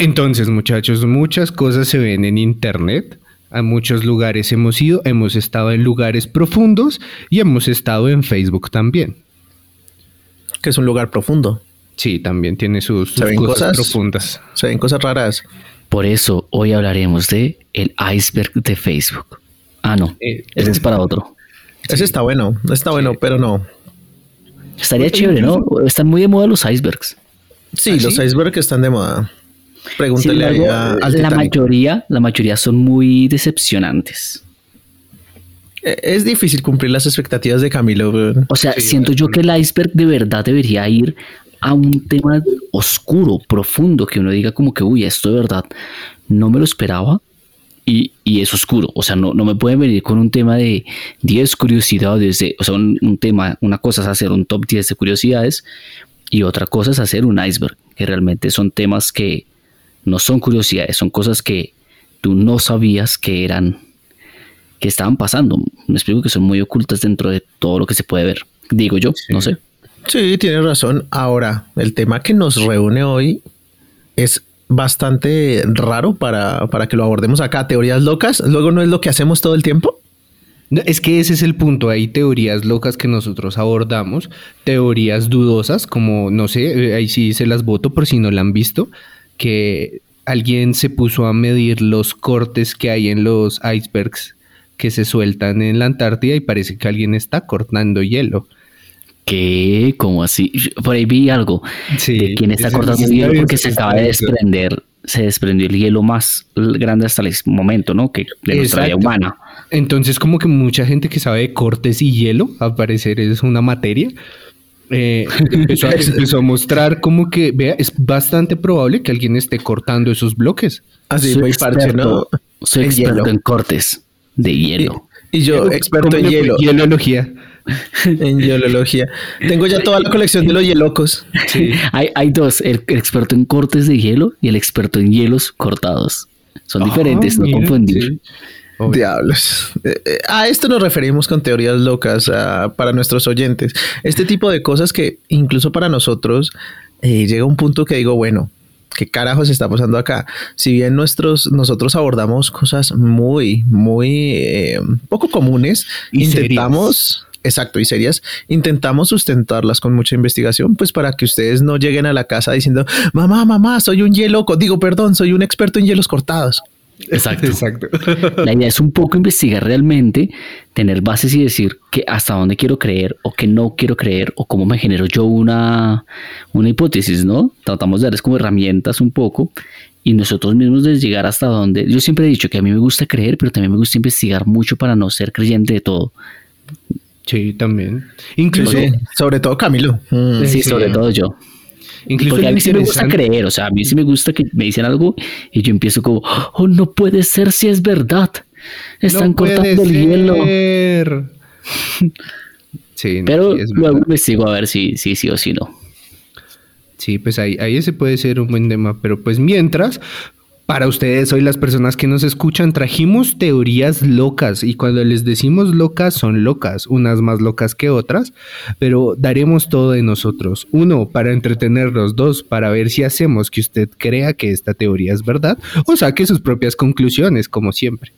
Entonces, muchachos, muchas cosas se ven en Internet. A muchos lugares hemos ido, hemos estado en lugares profundos y hemos estado en Facebook también. Que es un lugar profundo. Sí, también tiene sus, sus ¿Se ven cosas, cosas? profundas. Se ven cosas raras. Por eso hoy hablaremos de el iceberg de Facebook. Ah, no, Eh, ese es para otro. Ese está bueno, está bueno, pero no. Estaría chévere, ¿no? Están muy de moda los icebergs. Sí, ¿Ah, los sí? icebergs están de moda. Pregúntale embargo, a- al la mayoría, la mayoría son muy decepcionantes. Eh, Es difícil cumplir las expectativas de Camilo. O sea, Sí, siento yo que el iceberg de verdad debería ir a un tema oscuro, profundo, que uno diga como que, uy, esto de verdad no me lo esperaba y, y es oscuro. O sea, no, no me pueden venir con un tema de 10 curiosidades, de, o sea, un, un tema, una cosa es hacer un top 10 de curiosidades y otra cosa es hacer un iceberg, que realmente son temas que no son curiosidades, son cosas que tú no sabías que eran, que estaban pasando. Me explico que son muy ocultas dentro de todo lo que se puede ver. Digo yo, no sé. Sí, tienes razón. Ahora, el tema que nos reúne hoy es bastante raro para, para que lo abordemos acá. Teorías locas. Luego no es lo que hacemos todo el tiempo. No, Es que ese es el punto. Hay teorías locas que nosotros abordamos, teorías dudosas, como no sé, eh, ahí sí se las voto por si no la han visto, que alguien se puso a medir los cortes que hay en los icebergs que se sueltan en la Antártida y parece que alguien está cortando hielo. ¿Qué? ¿Cómo así? Por ahí vi algo Sí, de quién está cortando hielo porque se acaba de desprender, se desprendió el hielo más grande hasta el momento, ¿no? Que de nuestra vida humana. Entonces, como que mucha gente que sabe de cortes y hielo, al parecer es una materia, eh, empezó, a, empezó a mostrar como que, vea, es bastante probable que alguien esté cortando esos bloques. Así soy muy parche, ¿no? experto, soy En experto hielo. en cortes de hielo. Y, y yo, experto ¿Cómo en hielo, Hielología. en hielología. Tengo ya toda la colección de los hielocos. Sí. Hay, hay dos, el, experto en cortes de hielo y el experto en hielos cortados. Son diferentes, Ah, no mira, confundir. sí. Obvio. Diablos. Eh, eh, A esto nos referimos con teorías locas para nuestros oyentes. Este tipo de cosas que incluso para nosotros eh, llega un punto que digo, bueno, ¿qué carajos está pasando acá? Si bien nuestros, nosotros abordamos cosas muy, muy eh, poco comunes, Y intentamos... Exacto, y serias, intentamos sustentarlas con mucha investigación, pues para que ustedes no lleguen a la casa diciendo, mamá, mamá, soy un hielo, digo, perdón, soy un experto en hielos cortados. Exacto. Exacto. La idea es un poco investigar realmente, tener bases y decir que hasta dónde quiero creer o que no quiero creer o cómo me genero yo una, una hipótesis, ¿no? Tratamos de darles como herramientas un poco y nosotros mismos de llegar hasta donde... Yo siempre he dicho que a mí me gusta creer, pero también me gusta investigar mucho para no ser creyente de todo. Sí, también. Incluso, Sí, sobre todo Camilo. Mm. Sí, Sí. sobre todo yo. Incluso Porque a mí sí me gusta creer, o sea, a mí sí me gusta que me dicen algo y yo empiezo como, oh, no puede ser si es verdad. Están No cortando el hielo. Sí, no, Pero sí, luego investigo a ver si sí, sí o si no. Sí, pues ahí, ahí ese puede ser un buen tema. Pero pues mientras, para ustedes hoy las personas que nos escuchan, trajimos teorías locas. Y cuando les decimos locas, son locas, unas más locas que otras. Pero daremos todo de nosotros. Uno, para entretenerlos. Dos, para ver si hacemos que usted crea que esta teoría es verdad. O saque sus propias conclusiones, como siempre.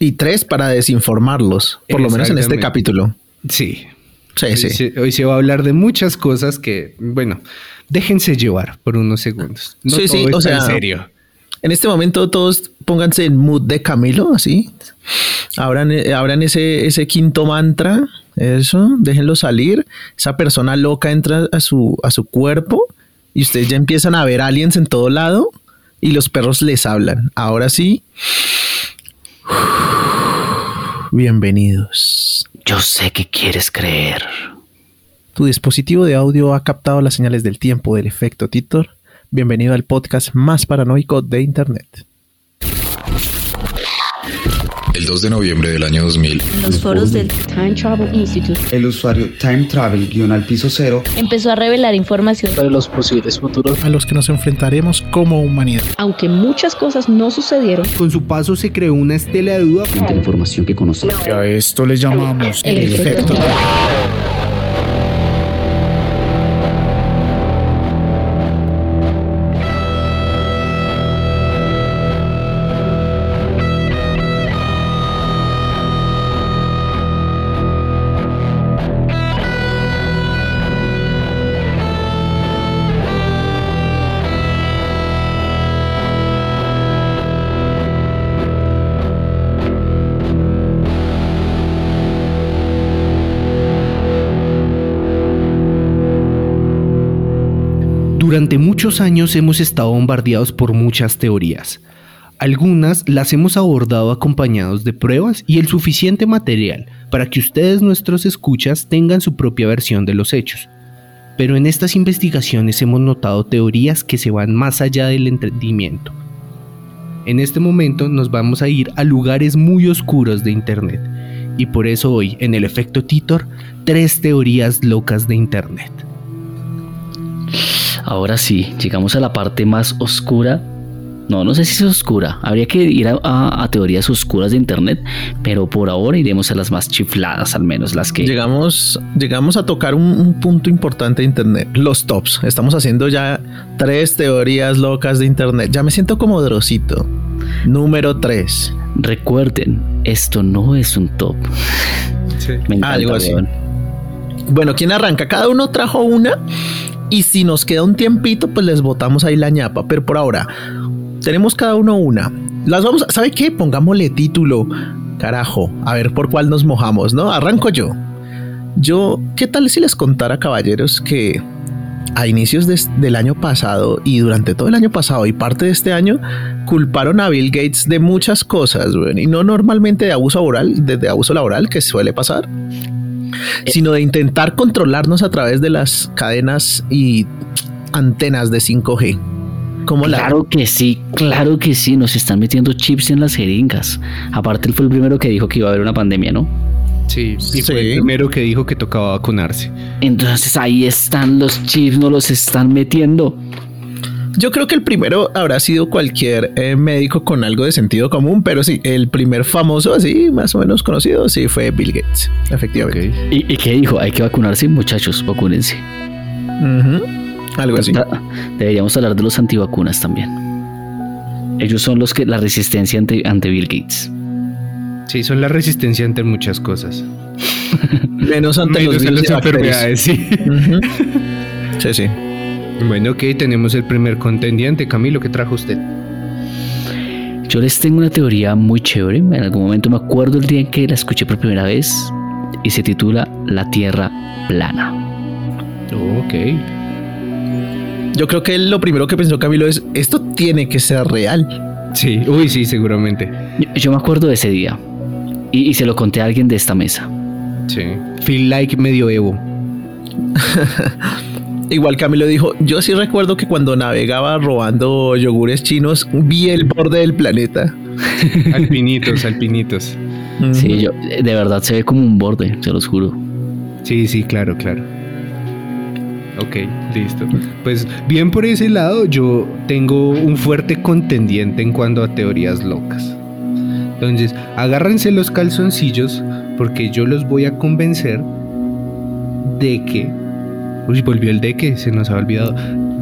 Y tres, para desinformarlos, por lo menos en este capítulo. Sí. Sí, Hoy sí. se, hoy se va a hablar de muchas cosas que, bueno, déjense llevar por unos segundos. No Sí, sí, o sea, en serio. En este momento todos pónganse en mood de Camilo, así. Abran, eh, abran ese, ese quinto mantra, eso, déjenlo salir. Esa persona loca entra a su, a su cuerpo y ustedes ya empiezan a ver aliens en todo lado y los perros les hablan. Ahora sí. Bienvenidos. Yo sé que quieres creer. Tu dispositivo de audio ha captado las señales del tiempo del efecto Titor. Bienvenido al podcast más paranoico de Internet. El 2 de noviembre del año 2000, En los foros del Time Travel Institute El usuario Time Travel guion al piso cero empezó a revelar información, sobre los posibles futuros A los que nos enfrentaremos como humanidad. aunque muchas cosas no sucedieron. Con su paso se creó una estela de duda. La información que conocemos. a esto le llamamos El efecto. Durante muchos años hemos estado bombardeados por muchas teorías. Algunas las hemos abordado acompañados de pruebas y el suficiente material para que ustedes, nuestros escuchas, tengan su propia versión de los hechos. Pero en estas investigaciones hemos notado teorías que se van más allá del entendimiento. En este momento nos vamos a ir a lugares muy oscuros de Internet. Y por eso hoy, en el efecto Titor, tres teorías locas de Internet. Ahora sí, llegamos a la parte más oscura. No, no sé si es oscura. Habría que ir a, a- a teorías oscuras de internet, pero por ahora iremos a las más chifladas, al menos las que. Llegamos, llegamos a tocar un, un punto importante de Internet, los tops. Estamos haciendo ya tres teorías locas de Internet. Ya me siento como Drosito. Número tres. Recuerden, esto no es un top. Me encanta, Algo así. Bueno, ¿quién arranca? Cada uno trajo una y si nos queda un tiempito, pues les botamos ahí la ñapa. Pero por ahora, tenemos cada uno una. Las vamos a... ¿Sabe qué? Pongámosle título. Carajo, a ver por cuál nos mojamos, ¿no? Arranco yo. Yo, ¿qué tal si les contara, caballeros, que a inicios de- del año pasado y durante todo el año pasado y parte de este año culparon a Bill Gates de muchas cosas, weón, y no normalmente de abuso laboral, de, de abuso laboral que suele pasar, sino de intentar controlarnos a través de las cadenas y antenas de 5G. Como la Claro que sí, claro que sí, nos están metiendo chips en las jeringas. Aparte, él fue el primero que dijo que iba a haber una pandemia, ¿no? Sí, y Sí. fue el primero que dijo que tocaba vacunarse. Entonces ahí están los chips, no los están metiendo. Yo creo que el primero habrá sido cualquier eh, médico con algo de sentido común, pero sí, el primer famoso, así más o menos conocido, sí fue Bill Gates, efectivamente. ¿Y, y qué dijo? Hay que vacunarse, muchachos, vacúnense. Algo así. Deberíamos hablar de los antivacunas también. Ellos son los que la resistencia ante, ante Bill Gates. Sí, son la resistencia ante muchas cosas. Menos ante los Menos virus las enfermedades, sí. Sí, sí. Bueno, ok, tenemos el primer contendiente. Camilo, ¿qué trajo usted? Yo les tengo una teoría muy chévere. En algún momento me acuerdo el día en que la escuché por primera vez y se titula La Tierra plana. Ok. Yo creo que lo primero que pensó Camilo es, esto tiene que ser real. Sí, uy, sí, seguramente. Yo, yo me acuerdo de ese día y, y se lo conté a alguien de esta mesa. Sí. Feel like medioevo. Igual Camilo dijo, yo sí recuerdo que cuando navegaba robando yogures chinos, vi el borde del planeta. Alpinitos, alpinitos. Sí, yo, de verdad se ve como un borde, se los juro. Sí, sí, claro, claro. Ok, listo. Pues bien por ese lado, yo tengo un fuerte contendiente en cuanto a teorías locas. Entonces, agárrense los calzoncillos porque yo los voy a convencer de que... Uy, volvió el de que, se nos ha olvidado.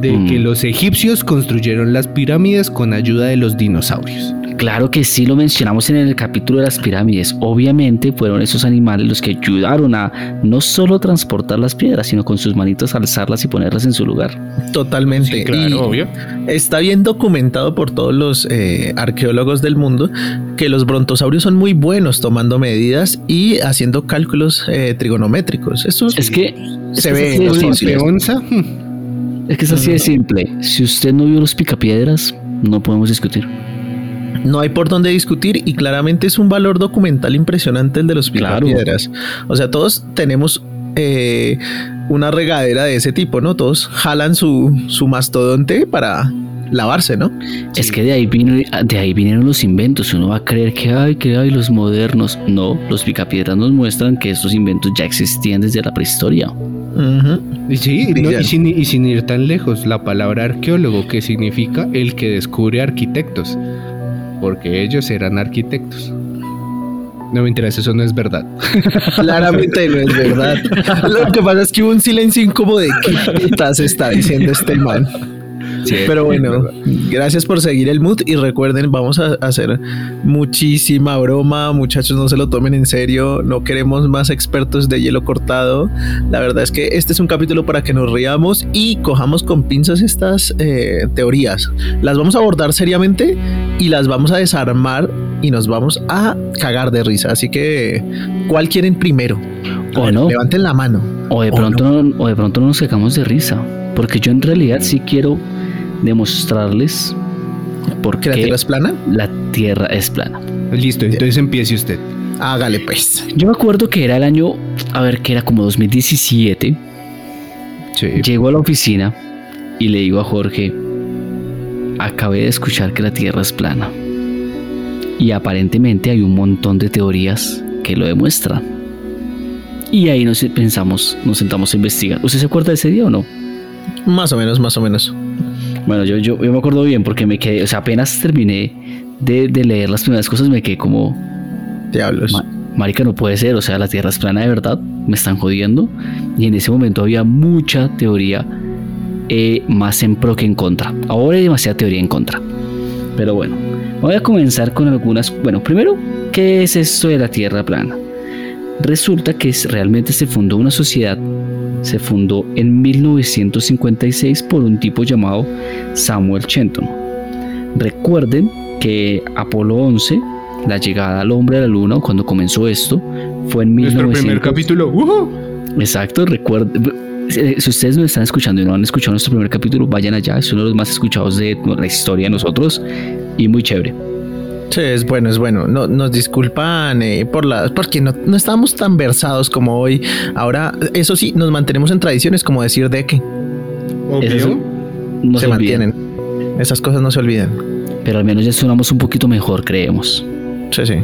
De Mm. que los egipcios construyeron las pirámides con ayuda de los dinosaurios. Claro que sí lo mencionamos en el capítulo de las pirámides. Obviamente fueron esos animales los que ayudaron a no solo transportar las piedras, sino con sus manitos alzarlas y ponerlas en su lugar. Totalmente. Sí, claro, Y obvio. Está bien documentado por todos los eh, arqueólogos del mundo que los brontosaurios son muy buenos tomando medidas y haciendo cálculos eh, trigonométricos. Eso Es que se es que ve es en hmm, Es que es así de simple. Si usted no vio los picapiedras, no podemos discutir. No hay por dónde discutir y claramente es un valor documental impresionante el de los Claro. picapiedras. O sea, todos tenemos eh, una regadera de ese tipo, ¿no? Todos jalan su, su mastodonte para lavarse, ¿no? Es que de ahí, vino, de ahí vinieron los inventos. Uno va a creer que hay, que hay los modernos. No, los picapiedras nos muestran que estos inventos ya existían desde la prehistoria. Y sí, no, Brillante. y, sin, y sin ir tan lejos, la palabra arqueólogo, que significa el que descubre arquitectos, porque ellos eran arquitectos. No me interesa, eso no es verdad. Claramente no es verdad. Lo que pasa es que hubo un silencio incómodo de qué putas está diciendo este man. Sí, Pero bueno, gracias por seguir el mood y recuerden, vamos a hacer muchísima broma, muchachos, no se lo tomen en serio, no queremos más expertos de hielo cortado. La verdad es que este es un capítulo para que nos riamos y cojamos con pinzas estas eh, teorías. Las vamos a abordar seriamente y las vamos a desarmar y nos vamos a cagar de risa. Así que, ¿cuál quieren primero? O ver, no. Levanten la mano. O de O pronto, no- o de pronto no nos sacamos de risa. porque yo en realidad sí quiero demostrarles por ¿Que la qué Tierra es plana? la Tierra es plana. Listo, entonces empiece usted. Hágale pues. Yo me acuerdo que era el año, a ver, que era como 2017. Sí. Llego a la oficina y le digo a Jorge, acabé de escuchar que la Tierra es plana. Y aparentemente hay un montón de teorías que lo demuestran. Y ahí nos pensamos, nos sentamos a investigar. ¿Usted se acuerda de ese día o no? Más o menos, más o menos. Bueno, yo, yo, yo me acuerdo bien porque me quedé, o sea, apenas terminé de, de leer las primeras cosas, me quedé como, Diablos. Ma- Marica, no puede ser, o sea, la Tierra es plana de verdad, me están jodiendo. Y en ese momento había mucha teoría eh, más en pro que en contra. Ahora hay demasiada teoría en contra. Pero bueno, voy a comenzar con algunas. Bueno, primero, ¿qué es esto de la Tierra plana? Resulta que es- realmente se fundó una sociedad, se fundó en 1956 por un tipo llamado Samuel Chenton. Recuerden que Apolo 11, la llegada al hombre a la luna, cuando comenzó esto, fue en Nuestro 1900. primer capítulo. ¡Ujú! Exacto, recuerden. Si si ustedes nos están escuchando y no han escuchado nuestro primer capítulo, vayan allá, es uno de los más escuchados de la historia de nosotros y muy chévere. Sí, es bueno, es bueno. No, nos disculpan eh, por la, porque no, no estamos tan versados como hoy. Ahora, eso sí, nos mantenemos en tradiciones como decir de que Obvio. no se se olviden, mantienen. Esas cosas no se olvidan. pero al menos ya sonamos un poquito mejor, creemos. Sí, sí.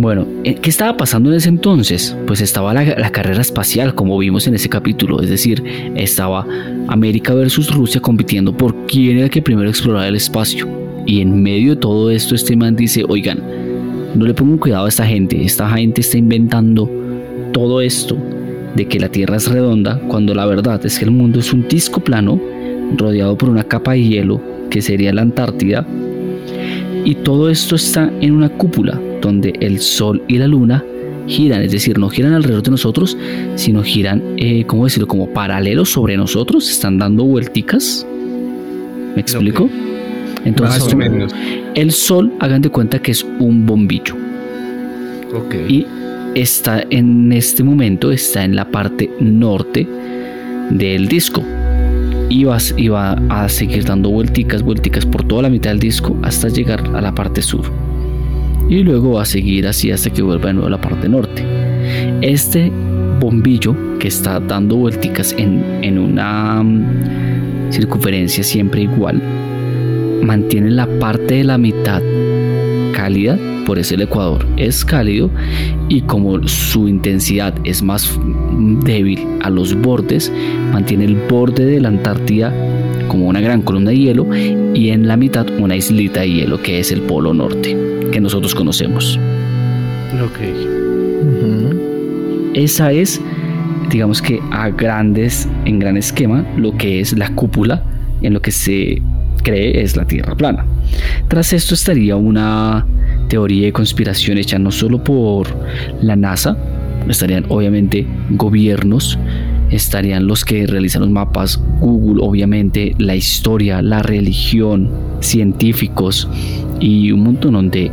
Bueno, eh, ¿qué estaba pasando en ese entonces? Pues estaba la, la carrera espacial, como vimos en ese capítulo, es decir, estaba América versus Rusia compitiendo por quién era el que primero explorara el espacio. Y en medio de todo esto, este man dice, oigan, no le pongan cuidado a esta gente, esta gente está inventando todo esto de que la Tierra es redonda, cuando la verdad es que el mundo es un disco plano rodeado por una capa de hielo que sería la Antártida y todo esto está en una cúpula donde el Sol y la Luna giran, es decir, no giran alrededor de nosotros, sino giran, eh, ¿cómo decirlo? Como paralelos sobre nosotros, están dando vuelticas. ¿Me explico? Entonces, Más o menos. el Sol, hagan de cuenta que es un bombillo Ok. y está en este momento, está en la parte norte del disco. Y va, y va a seguir dando vuelticas, vuelticas por toda la mitad del disco hasta llegar a la parte sur. Y luego va a seguir así hasta que vuelva de nuevo a la parte norte. Este bombillo que está dando vuelticas en, en una mm, circunferencia siempre igual, mantiene la parte de la mitad cálida, por eso el ecuador es cálido y como su intensidad es más débil a los bordes, mantiene el borde de la Antártida como una gran columna de hielo y en la mitad una islita de hielo que es el polo norte que nosotros conocemos. Ok. Ujú. Esa es, digamos que a grandes, en gran esquema, lo que es la cúpula en lo que se cree es la Tierra plana. Tras esto estaría una teoría de conspiración hecha no solo por la NASA, estarían obviamente gobiernos, estarían los que realizan los mapas, Google, obviamente, la historia, la religión, científicos y un montón de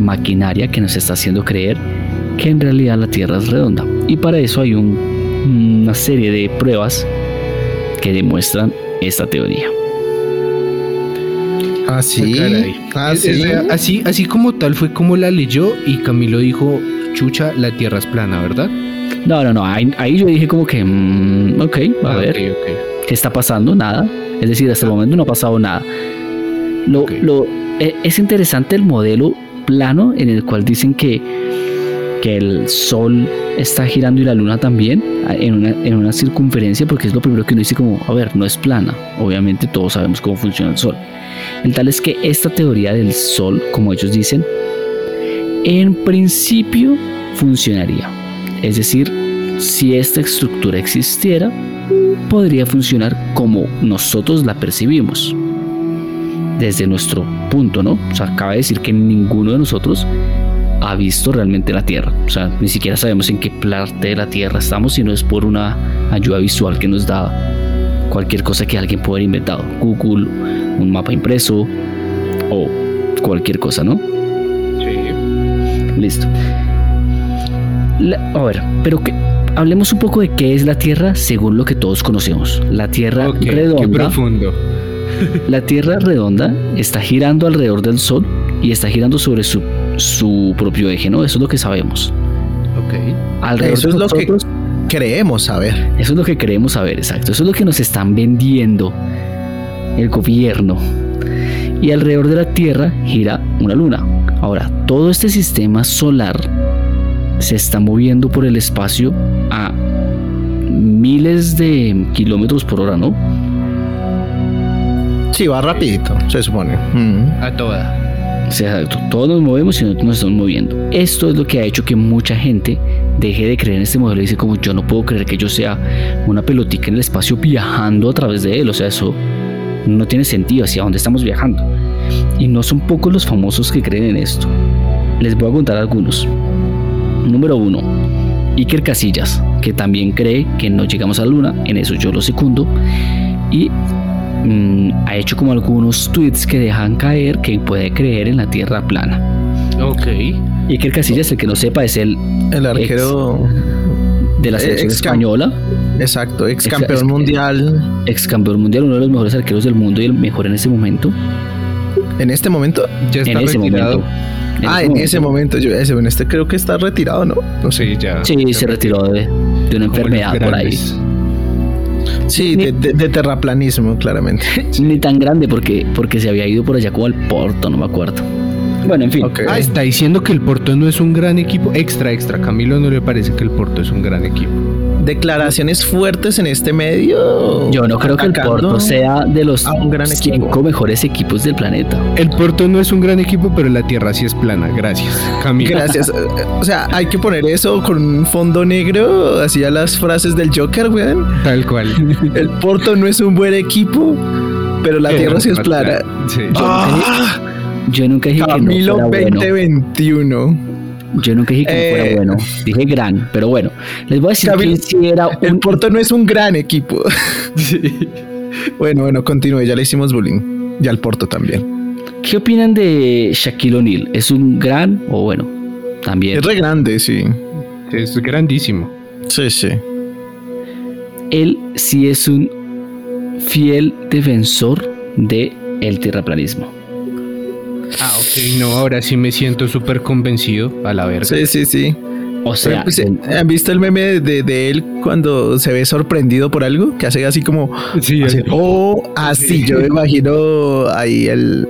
maquinaria que nos está haciendo creer que en realidad la Tierra es redonda. Y para eso hay un- una serie de pruebas que demuestran esta teoría. Ah, sí. Caray. Ah, Es- sí. es real. así, así como tal fue como la leyó y Camilo dijo, chucha, la tierra es plana, ¿verdad? No, no, no, ahí, ahí yo dije como que, mm, ok, a Ah, ver, ok, ok. ¿qué está pasando? Nada. Es decir, hasta el momento no ha pasado nada. Lo, Ok. lo- e- es interesante el modelo plano en el cual dicen que, que el Sol está girando y la Luna también en una, en una circunferencia, porque es lo primero que uno dice como, a ver, no es plana. Obviamente todos sabemos cómo funciona el Sol. El tal es que esta teoría del Sol, como ellos dicen, en principio funcionaría. Es decir, si esta estructura existiera, podría funcionar como nosotros la percibimos. Desde nuestro punto, ¿no? O sea, acaba de decir que ninguno de nosotros ha visto realmente la Tierra. O sea, ni siquiera sabemos en qué parte de la Tierra estamos, sino es por una ayuda visual que nos da cualquier cosa que alguien pueda haber inventado. Google, un mapa impreso o cualquier cosa, ¿no? Sí. Listo. La- a ver, pero que hablemos un poco de qué es la Tierra según lo que todos conocemos. La Tierra Ok, qué redonda. profundo. La Tierra redonda está girando alrededor del Sol y está girando sobre su, su propio eje, ¿no? Eso es lo que sabemos. Ok. Alrededor Eso de es lo que nosotros, creemos saber. eso es lo que queremos saber, exacto. Eso es lo que nos están vendiendo el gobierno. Y alrededor de la Tierra gira una luna. Ahora, todo este sistema solar se está moviendo por el espacio a miles de kilómetros por hora, ¿no? Sí, va rapidito, se supone. Mm. A toda. O sea, exacto. Todos nos movemos y nosotros nos estamos moviendo. Esto es lo que ha hecho que mucha gente deje de creer en este modelo y dice como yo no puedo creer que yo sea una pelotica en el espacio viajando a través de él. O sea, eso no tiene sentido hacia dónde estamos viajando. Y no son pocos los famosos que creen en esto. Les voy a contar algunos. Número uno, Iker Casillas, que también cree que no llegamos a la luna. En eso yo lo secundo. Y mm, ha hecho como algunos tweets que dejan caer que puede creer en la Tierra plana. Ok. Iker Casillas, el que no sepa, es el El arquero, de la selección ex- española, exacto, ex campeón ex- mundial. ex campeón mundial, uno de los mejores arqueros del mundo y el mejor en ese momento. En este momento. Ya está En ese retirado. momento. ah, en ese momento. Yo, ese, en este creo que está retirado, ¿no? No sé. Sí, ya. Sí, se retiró de, de una enfermedad por ahí. Sí, de, de- de terraplanismo, claramente. Ni tan grande porque, porque se había ido por allá como al Porto, no me acuerdo. Bueno, en fin. Ah, está diciendo que el Porto no es un gran equipo. Extra, extra. Camilo no le parece que el Porto es un gran equipo. Declaraciones fuertes en este medio. Yo no creo que el Porto sea de los a un gran cinco equipo. mejores equipos del planeta. El Porto no es un gran equipo, pero la tierra sí es plana. Gracias, Camilo. Gracias. O sea, hay que poner eso con un fondo negro, así a las frases del Joker, weón. Tal cual. El Porto no es un buen equipo, pero la tierra sí es plana. Sí. Ah, Yo nunca dije que no fuera bueno. 2021. Yo nunca dije que no fuera bueno. Dije gran, pero bueno. Les voy a decir Camilo, que sí era El un Porto no es un gran equipo. Bueno, bueno, continúe. Ya le hicimos bullying. Y al Porto también. ¿Qué opinan de Shaquille O'Neal? ¿Es un gran o bueno? También. Es re grande, sí. Es grandísimo. Sí, sí. Él sí es un fiel defensor de el terraplanismo. Ah, ok. No, ahora sí me siento súper convencido a la verga. Sí, sí, sí. O sea, Pues, ¿Han visto el meme de, de él cuando se ve sorprendido por algo? Que hace así como... Sí, así. oh, así. Yo me imagino ahí el,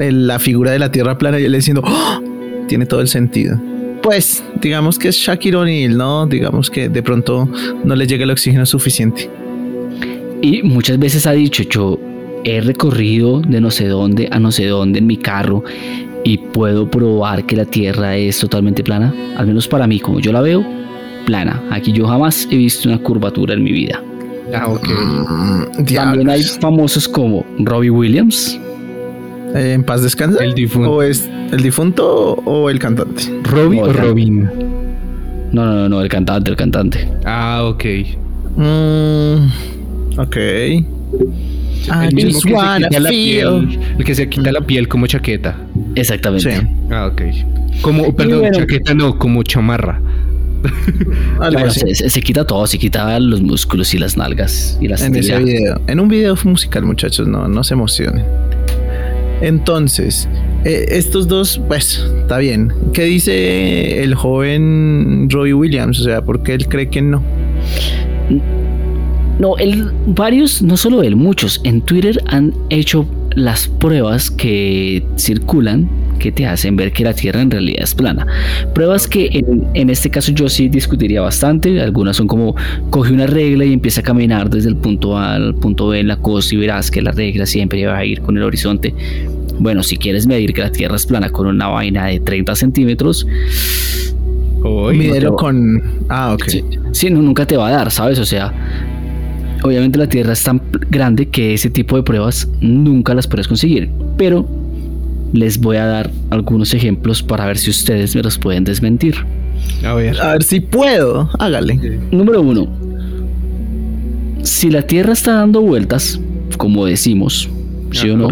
el- la figura de la Tierra plana y él diciendo... "Oh", tiene todo el sentido. Pues, digamos que es Shaquille O'Neal, ¿no? Digamos que de pronto no le llega el oxígeno suficiente. y muchas veces ha dicho, yo he recorrido de no sé dónde a no sé dónde en mi carro y puedo probar que la Tierra es totalmente plana. Al menos para mí, como yo la veo, plana. Aquí yo jamás he visto una curvatura en mi vida. Ah, ok. Mm, También hay famosos como Robbie Williams. Eh, ¿En paz descansa? El difunto. ¿O es el difunto o el cantante? ¿Robbie o. Robin? No, no, no, no, el cantante, el cantante. Ah, ok. Mm, ok. I El mismo que se quita la piel, el que se quita la piel como chaqueta. Exactamente. Sí. Ah, ok. Como, perdón, bueno. chaqueta no, como chamarra. Bueno, se, se- se quita todo, se quita los músculos y las nalgas y las En ese video. En un video musical, muchachos, no, no se emocionen. Entonces, eh, estos dos, pues, está bien. ¿Qué dice el joven Roy Williams? O sea, ¿por qué él cree que no? No, él, varios, no solo él, muchos en Twitter han hecho las pruebas que circulan que te hacen ver que la Tierra en realidad es plana. Pruebas que en, en este caso yo sí discutiría bastante. Algunas son como coge una regla y empieza a caminar desde el punto A al punto B en la costa y verás que la regla siempre va a ir con el horizonte. Bueno, si quieres medir que la Tierra es plana con una vaina de 30 centímetros. Mídelo no. con. Ah, ok. Sí, sí, no, nunca te va a dar, ¿sabes? O sea, obviamente la Tierra es tan grande que ese tipo de pruebas nunca las puedes conseguir. Pero les voy a dar algunos ejemplos para ver si ustedes me los pueden desmentir. A ver. A ver si puedo. Hágale. Número uno. Si la Tierra está dando vueltas, como decimos, ¿sí o no?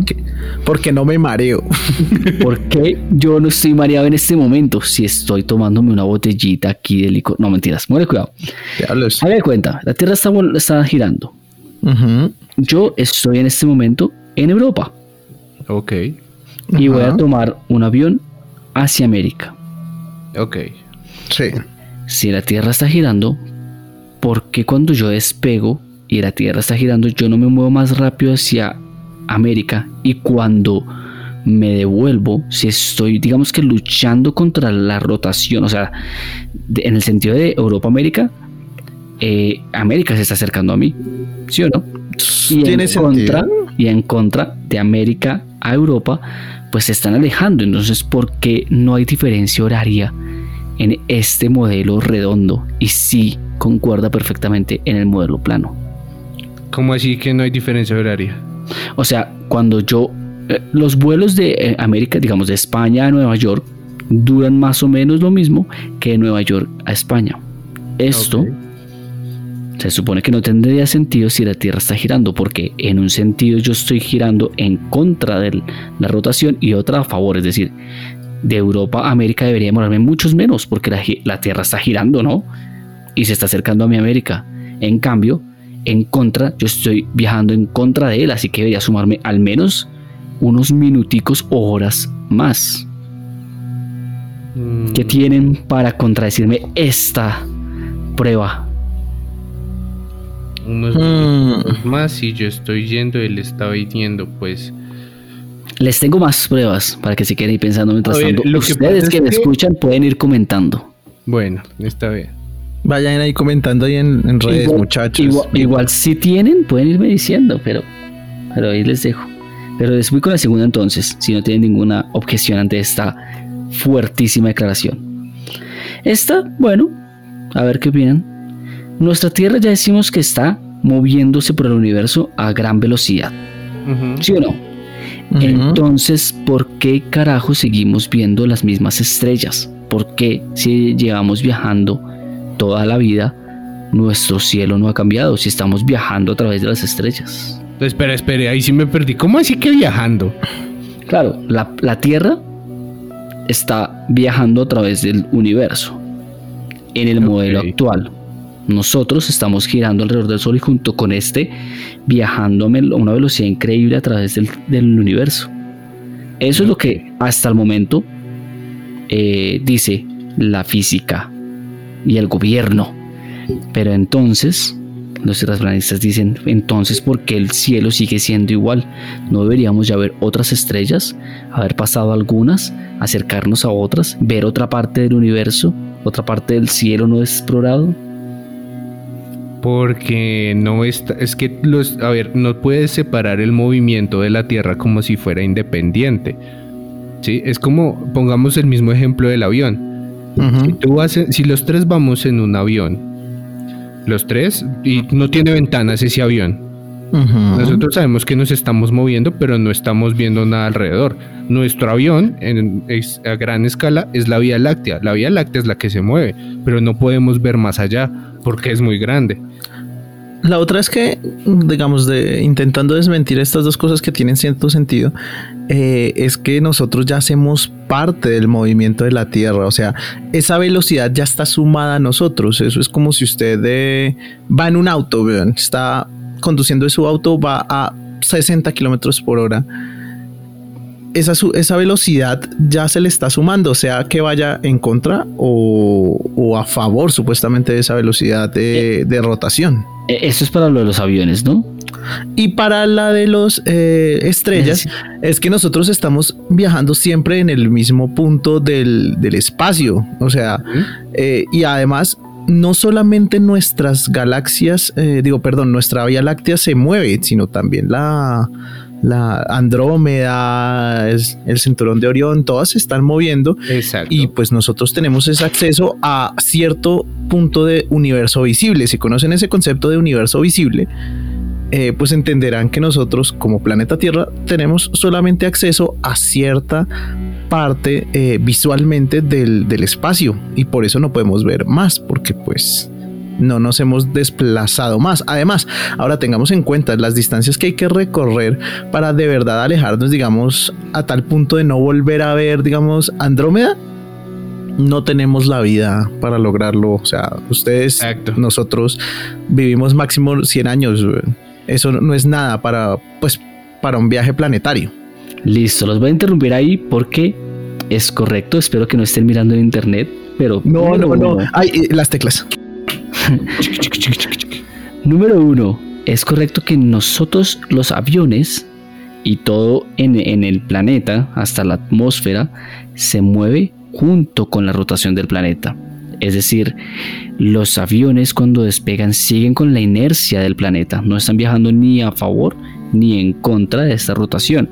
Porque no me mareo. ¿Por qué yo no estoy mareado en este momento si estoy tomándome una botellita aquí de licor? No, mentiras, muere cuidado. Haga de cuenta, la Tierra está, está girando. Yo estoy en este momento en Europa Ok, y voy a tomar un avión hacia América. ok. Sí. Si la Tierra está girando, ¿por qué cuando yo despego y la Tierra está girando, yo no me muevo más rápido hacia América? Y cuando me devuelvo, si estoy, digamos que luchando contra la rotación, o sea, de- en el sentido de Europa-América, eh, América se está acercando a mí, ¿sí o no? Y Tiene en, contra, sentido. y en contra de América a Europa, pues se están alejando. Entonces, ¿por qué no hay diferencia horaria en este modelo redondo? Y sí concuerda perfectamente en el modelo plano. ¿Cómo así que no hay diferencia horaria? O sea, cuando yo... eh, los vuelos de eh, América, digamos de España a Nueva York, duran más o menos lo mismo que de Nueva York a España. Esto se supone que no tendría sentido si la Tierra está girando, porque en un sentido yo estoy girando en contra de la rotación y otra a favor, es decir, de Europa a América debería demorarme muchos menos, porque la, la Tierra está girando, ¿no? Y se está acercando a mi América. En cambio, en contra, yo estoy viajando en contra de él, así que debería sumarme al menos unos minuticos o horas más. Mm, ¿Qué tienen para contradecirme esta prueba? Unos Mm. minutos más y yo estoy yendo, él estaba yendo, pues. Les tengo más pruebas para que se queden ahí pensando mientras ver, tanto. lo que Ustedes que me que- escuchan pueden ir comentando. Bueno, está bien. Vayan ahí comentando ahí en, en redes, igual, muchachos. Igual, igual si tienen, pueden irme diciendo, pero, pero ahí les dejo. Pero les voy con la segunda entonces, si no tienen ninguna objeción ante esta fuertísima declaración. Esta, bueno, a ver qué opinan. Nuestra Tierra ya decimos que está moviéndose por el universo a gran velocidad. ¿sí o no? Entonces, ¿por qué carajo seguimos viendo las mismas estrellas? ¿Por qué si llevamos viajando toda la vida, nuestro cielo no ha cambiado? Si estamos viajando a través de las estrellas. Espera, espera, ahí sí me perdí. ¿Cómo así que viajando? Claro, la, la Tierra está viajando a través del universo en el modelo actual. Nosotros estamos girando alrededor del Sol y junto con este viajando a una velocidad increíble a través del, del universo. Eso es lo que hasta el momento eh, dice la física y el gobierno. Pero entonces, los terraplanistas dicen, entonces, ¿por qué el cielo sigue siendo igual? ¿No deberíamos ya ver otras estrellas? ¿Haber pasado algunas? ¿Acercarnos a otras? ¿Ver otra parte del universo? ¿Otra parte del cielo no explorado? Porque no está, es que los, a ver, no puedes separar el movimiento de la Tierra como si fuera independiente. ¿Sí? Es como, pongamos el mismo ejemplo del avión. Si, tú vas en- si los tres vamos en un avión, los tres, y no tiene ventanas ese avión, nosotros sabemos que nos estamos moviendo, pero no estamos viendo nada alrededor. Nuestro avión, en, es- a gran escala, es la Vía Láctea. La Vía Láctea es la que se mueve, pero no podemos ver más allá porque es muy grande. La otra es que, digamos, de intentando desmentir estas dos cosas que tienen cierto sentido, eh, es que nosotros ya hacemos parte del movimiento de la Tierra. O sea, esa velocidad ya está sumada a nosotros. Eso es como si usted eh, va en un auto, vean, está conduciendo su auto, va a 60 kilómetros por hora. Esa, esa velocidad ya se le está sumando, sea que vaya en contra o, o a favor supuestamente de esa velocidad de- de rotación. Eh, Esto es para lo de los aviones, ¿no? Y para la de los eh, estrellas, Sí. es que nosotros estamos viajando siempre en el mismo punto del, del espacio. O sea, eh, y además, no solamente nuestras galaxias, eh, digo, perdón, nuestra Vía Láctea se mueve, sino también la, la Andrómeda, es- el cinturón de Orión, todas se están moviendo. Exacto. Y pues nosotros tenemos ese acceso a cierto punto de universo visible. Si conocen ese concepto de universo visible, eh, pues entenderán que nosotros como planeta Tierra tenemos solamente acceso a cierta parte eh, visualmente del, del espacio y por eso no podemos ver más porque pues no nos hemos desplazado más. Además, ahora tengamos en cuenta las distancias que hay que recorrer para de verdad alejarnos, digamos, a tal punto de no volver a ver, digamos, Andrómeda. No tenemos la vida para lograrlo. O sea, ustedes, Exacto. nosotros vivimos máximo 100 años. Eso no es nada para, pues, para un viaje planetario. Listo, los voy a interrumpir ahí porque es correcto. Espero que no estén mirando en internet, pero No, no, no. uno, Ay, eh, las teclas. Número uno, es correcto que nosotros los aviones y todo en, el planeta, hasta la atmósfera, se mueve junto con la rotación del planeta. Es decir, los aviones cuando despegan siguen con la inercia del planeta, no están viajando ni a favor ni en contra de esta rotación.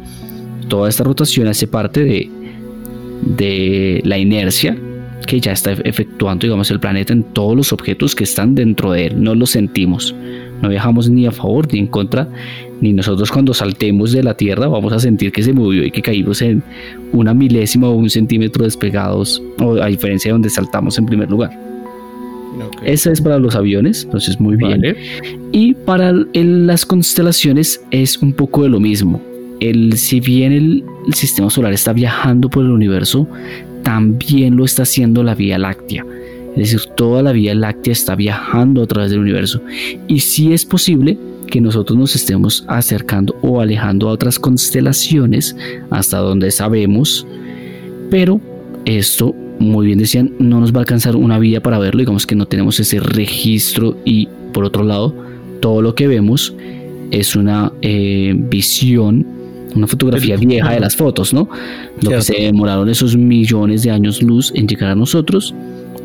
Toda esta rotación hace parte de, de la inercia que ya está efectuando, digamos, el planeta en todos los objetos que están dentro de él. No lo sentimos. No viajamos ni a favor ni en contra. Ni nosotros cuando saltemos de la Tierra vamos a sentir que se movió y que caímos en una milésima o un centímetro despegados, o a diferencia de donde saltamos en primer lugar. Esa es para los aviones, entonces muy bien. Vale. Y para el- las constelaciones es un poco de lo mismo. El, si bien el, sistema solar está viajando por el universo, también lo está haciendo la Vía Láctea. Es decir, toda la Vía Láctea está viajando a través del universo. Y sí es posible que nosotros nos estemos acercando o alejando a otras constelaciones hasta donde sabemos, pero esto, muy bien decían, no nos va a alcanzar una vida para verlo, digamos que no tenemos ese registro y por otro lado, todo lo que vemos es una eh, visión, una fotografía vieja de las fotos, ¿no? Lo que se demoraron esos millones de años luz en llegar a nosotros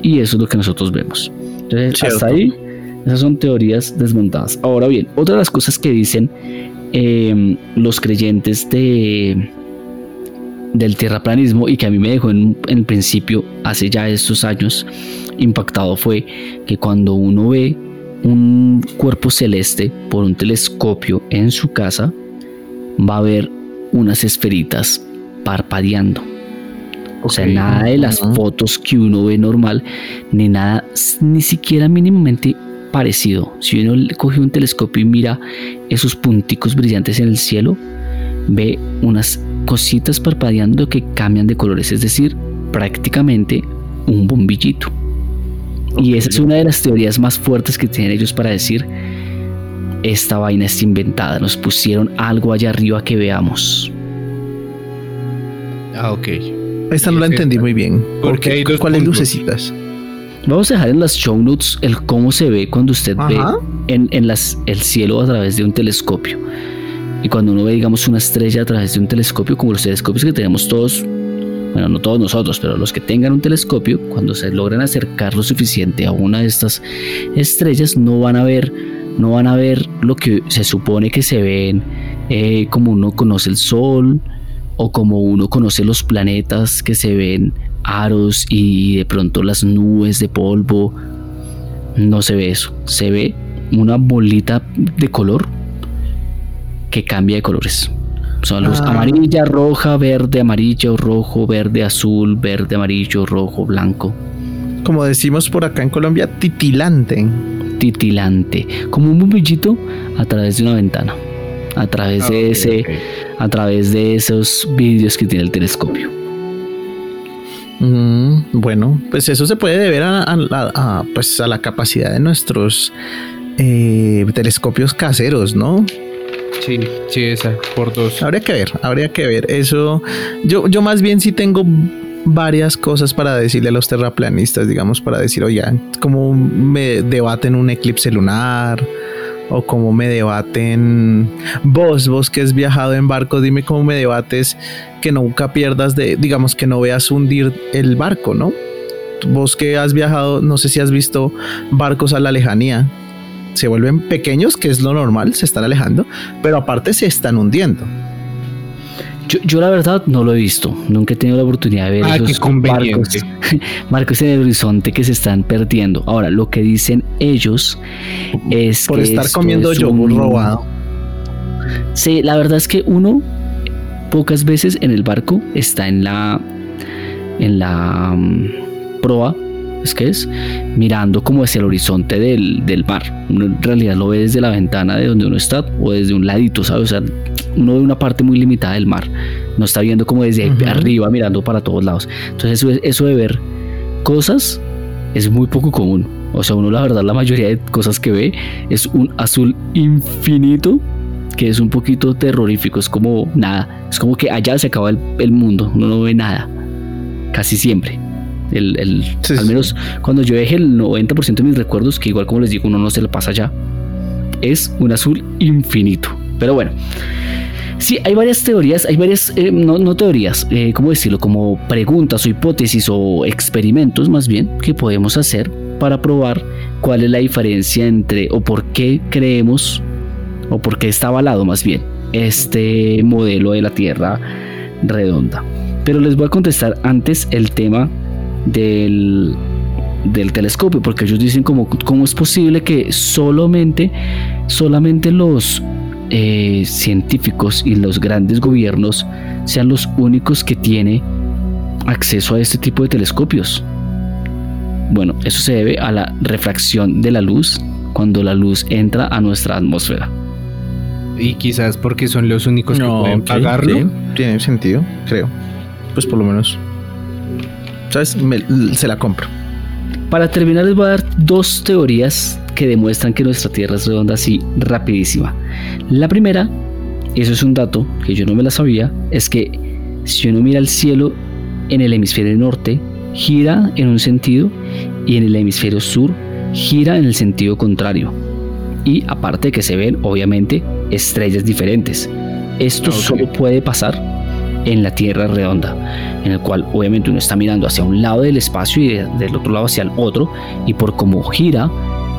y eso es lo que nosotros vemos. Entonces, Cierto. hasta ahí, esas son teorías desmontadas. Ahora bien, otra de las cosas que dicen eh, los creyentes de del terraplanismo y que a mí me dejó en, en principio hace ya estos años impactado fue que cuando uno ve un cuerpo celeste por un telescopio en su casa va a ver unas esferitas parpadeando. O sea, nada de las fotos que uno ve normal, ni nada, ni siquiera mínimamente parecido. Si uno le coge un telescopio y mira esos punticos brillantes en el cielo, ve unas cositas parpadeando que cambian de colores, es decir, prácticamente un bombillito. Y esa es una de las teorías más fuertes que tienen ellos para decir, esta vaina está inventada, nos pusieron algo allá arriba que veamos. Ah, ok. Esta no la entendí muy bien. Porque ¿Por qué? hay dos ¿Cuáles puntos. lucecitas? Vamos a dejar en las show notes el cómo se ve cuando usted ve Ajá. en, en las, el cielo a través de un telescopio. Y cuando uno ve, digamos, una estrella a través de un telescopio, como los telescopios que tenemos todos, bueno, no todos nosotros, pero los que tengan un telescopio, cuando se logran acercar lo suficiente a una de estas estrellas, no van a ver, no van a ver lo que se supone que se ven, eh, como uno conoce el sol o como uno conoce los planetas que se ven aros y de pronto las nubes de polvo. No se ve eso, se ve una bolita de color que cambia de colores. Son los Ah. amarilla, roja, verde, amarillo, rojo, verde, azul, verde, amarillo, rojo, blanco. Como decimos por acá en Colombia, titilante. Titilante, como un bombillito a través de una ventana, a través Ah, de ok, ese, a través de esos vídeos que tiene el telescopio. Mm, bueno, pues eso se puede deber a, a la- a, pues a la capacidad de nuestros eh, telescopios caseros, ¿no? Sí, sí, esa, por dos. Habría que ver, habría que ver. Eso, yo, yo más bien sí tengo varias cosas para decirle a los terraplanistas, digamos, para decir, oigan, como me debaten un eclipse lunar o como me debaten vos, vos que has viajado en barco, dime cómo me debates que nunca pierdas de, digamos, que no veas hundir el barco, ¿no? Vos que has viajado, no sé si has visto barcos a la lejanía, se vuelven pequeños, que es lo normal, se están alejando, pero aparte se están hundiendo. Yo, yo la verdad no lo he visto, nunca he tenido la oportunidad de ver Ah, esos conveniente. barcos, barcos en el horizonte que se están perdiendo. Ahora, lo que dicen ellos es por que estar comiendo es yogur un- robado. Sí, la verdad es que uno pocas veces en el barco está en la en la mm, proa es que es mirando como hacia el horizonte del, del mar. Uno en realidad lo ve desde la ventana de donde uno está o desde un ladito, ¿sabes? O sea, uno ve una parte muy limitada del mar. No está viendo como desde Ujú. arriba mirando para todos lados. Entonces eso, eso de ver cosas es muy poco común. O sea, uno la verdad la mayoría de cosas que ve es un azul infinito que es un poquito terrorífico. Es como nada. Es como que allá se acaba el, el mundo. Uno no ve nada. Casi siempre. El, el- Sí, al sí. menos cuando yo deje el 90% de mis recuerdos, que igual como les digo, uno no se le pasa ya, es un azul infinito. Pero bueno, sí, hay varias teorías, hay varias, eh, no, no teorías, eh, ¿cómo decirlo? Como preguntas o hipótesis o experimentos más bien que podemos hacer para probar cuál es la diferencia entre o por qué creemos o por qué está avalado más bien este modelo de la Tierra redonda. Pero les voy a contestar antes el tema del, del telescopio, porque ellos dicen como cómo es posible que solamente, solamente los eh, científicos y los grandes gobiernos sean los únicos que tienen acceso a este tipo de telescopios. Bueno, eso se debe a la refracción de la luz cuando la luz entra a nuestra atmósfera. Y quizás porque son los únicos que pueden ok, pagarlo. sí, tiene sentido, creo. Pues por lo menos. ¿Sabes? Me- se la compro. Para terminar les voy a dar dos teorías que demuestran que nuestra Tierra es redonda así rapidísima. La primera, eso es un dato que yo no me la sabía, es que si uno mira el cielo en el hemisferio norte, gira en un sentido y en el hemisferio sur gira en el sentido contrario. Y aparte de que se ven, obviamente, estrellas diferentes. Esto Ok. solo puede pasar en la Tierra redonda, en el cual obviamente uno está mirando hacia un lado del espacio y de- del otro lado hacia el otro, y por cómo gira,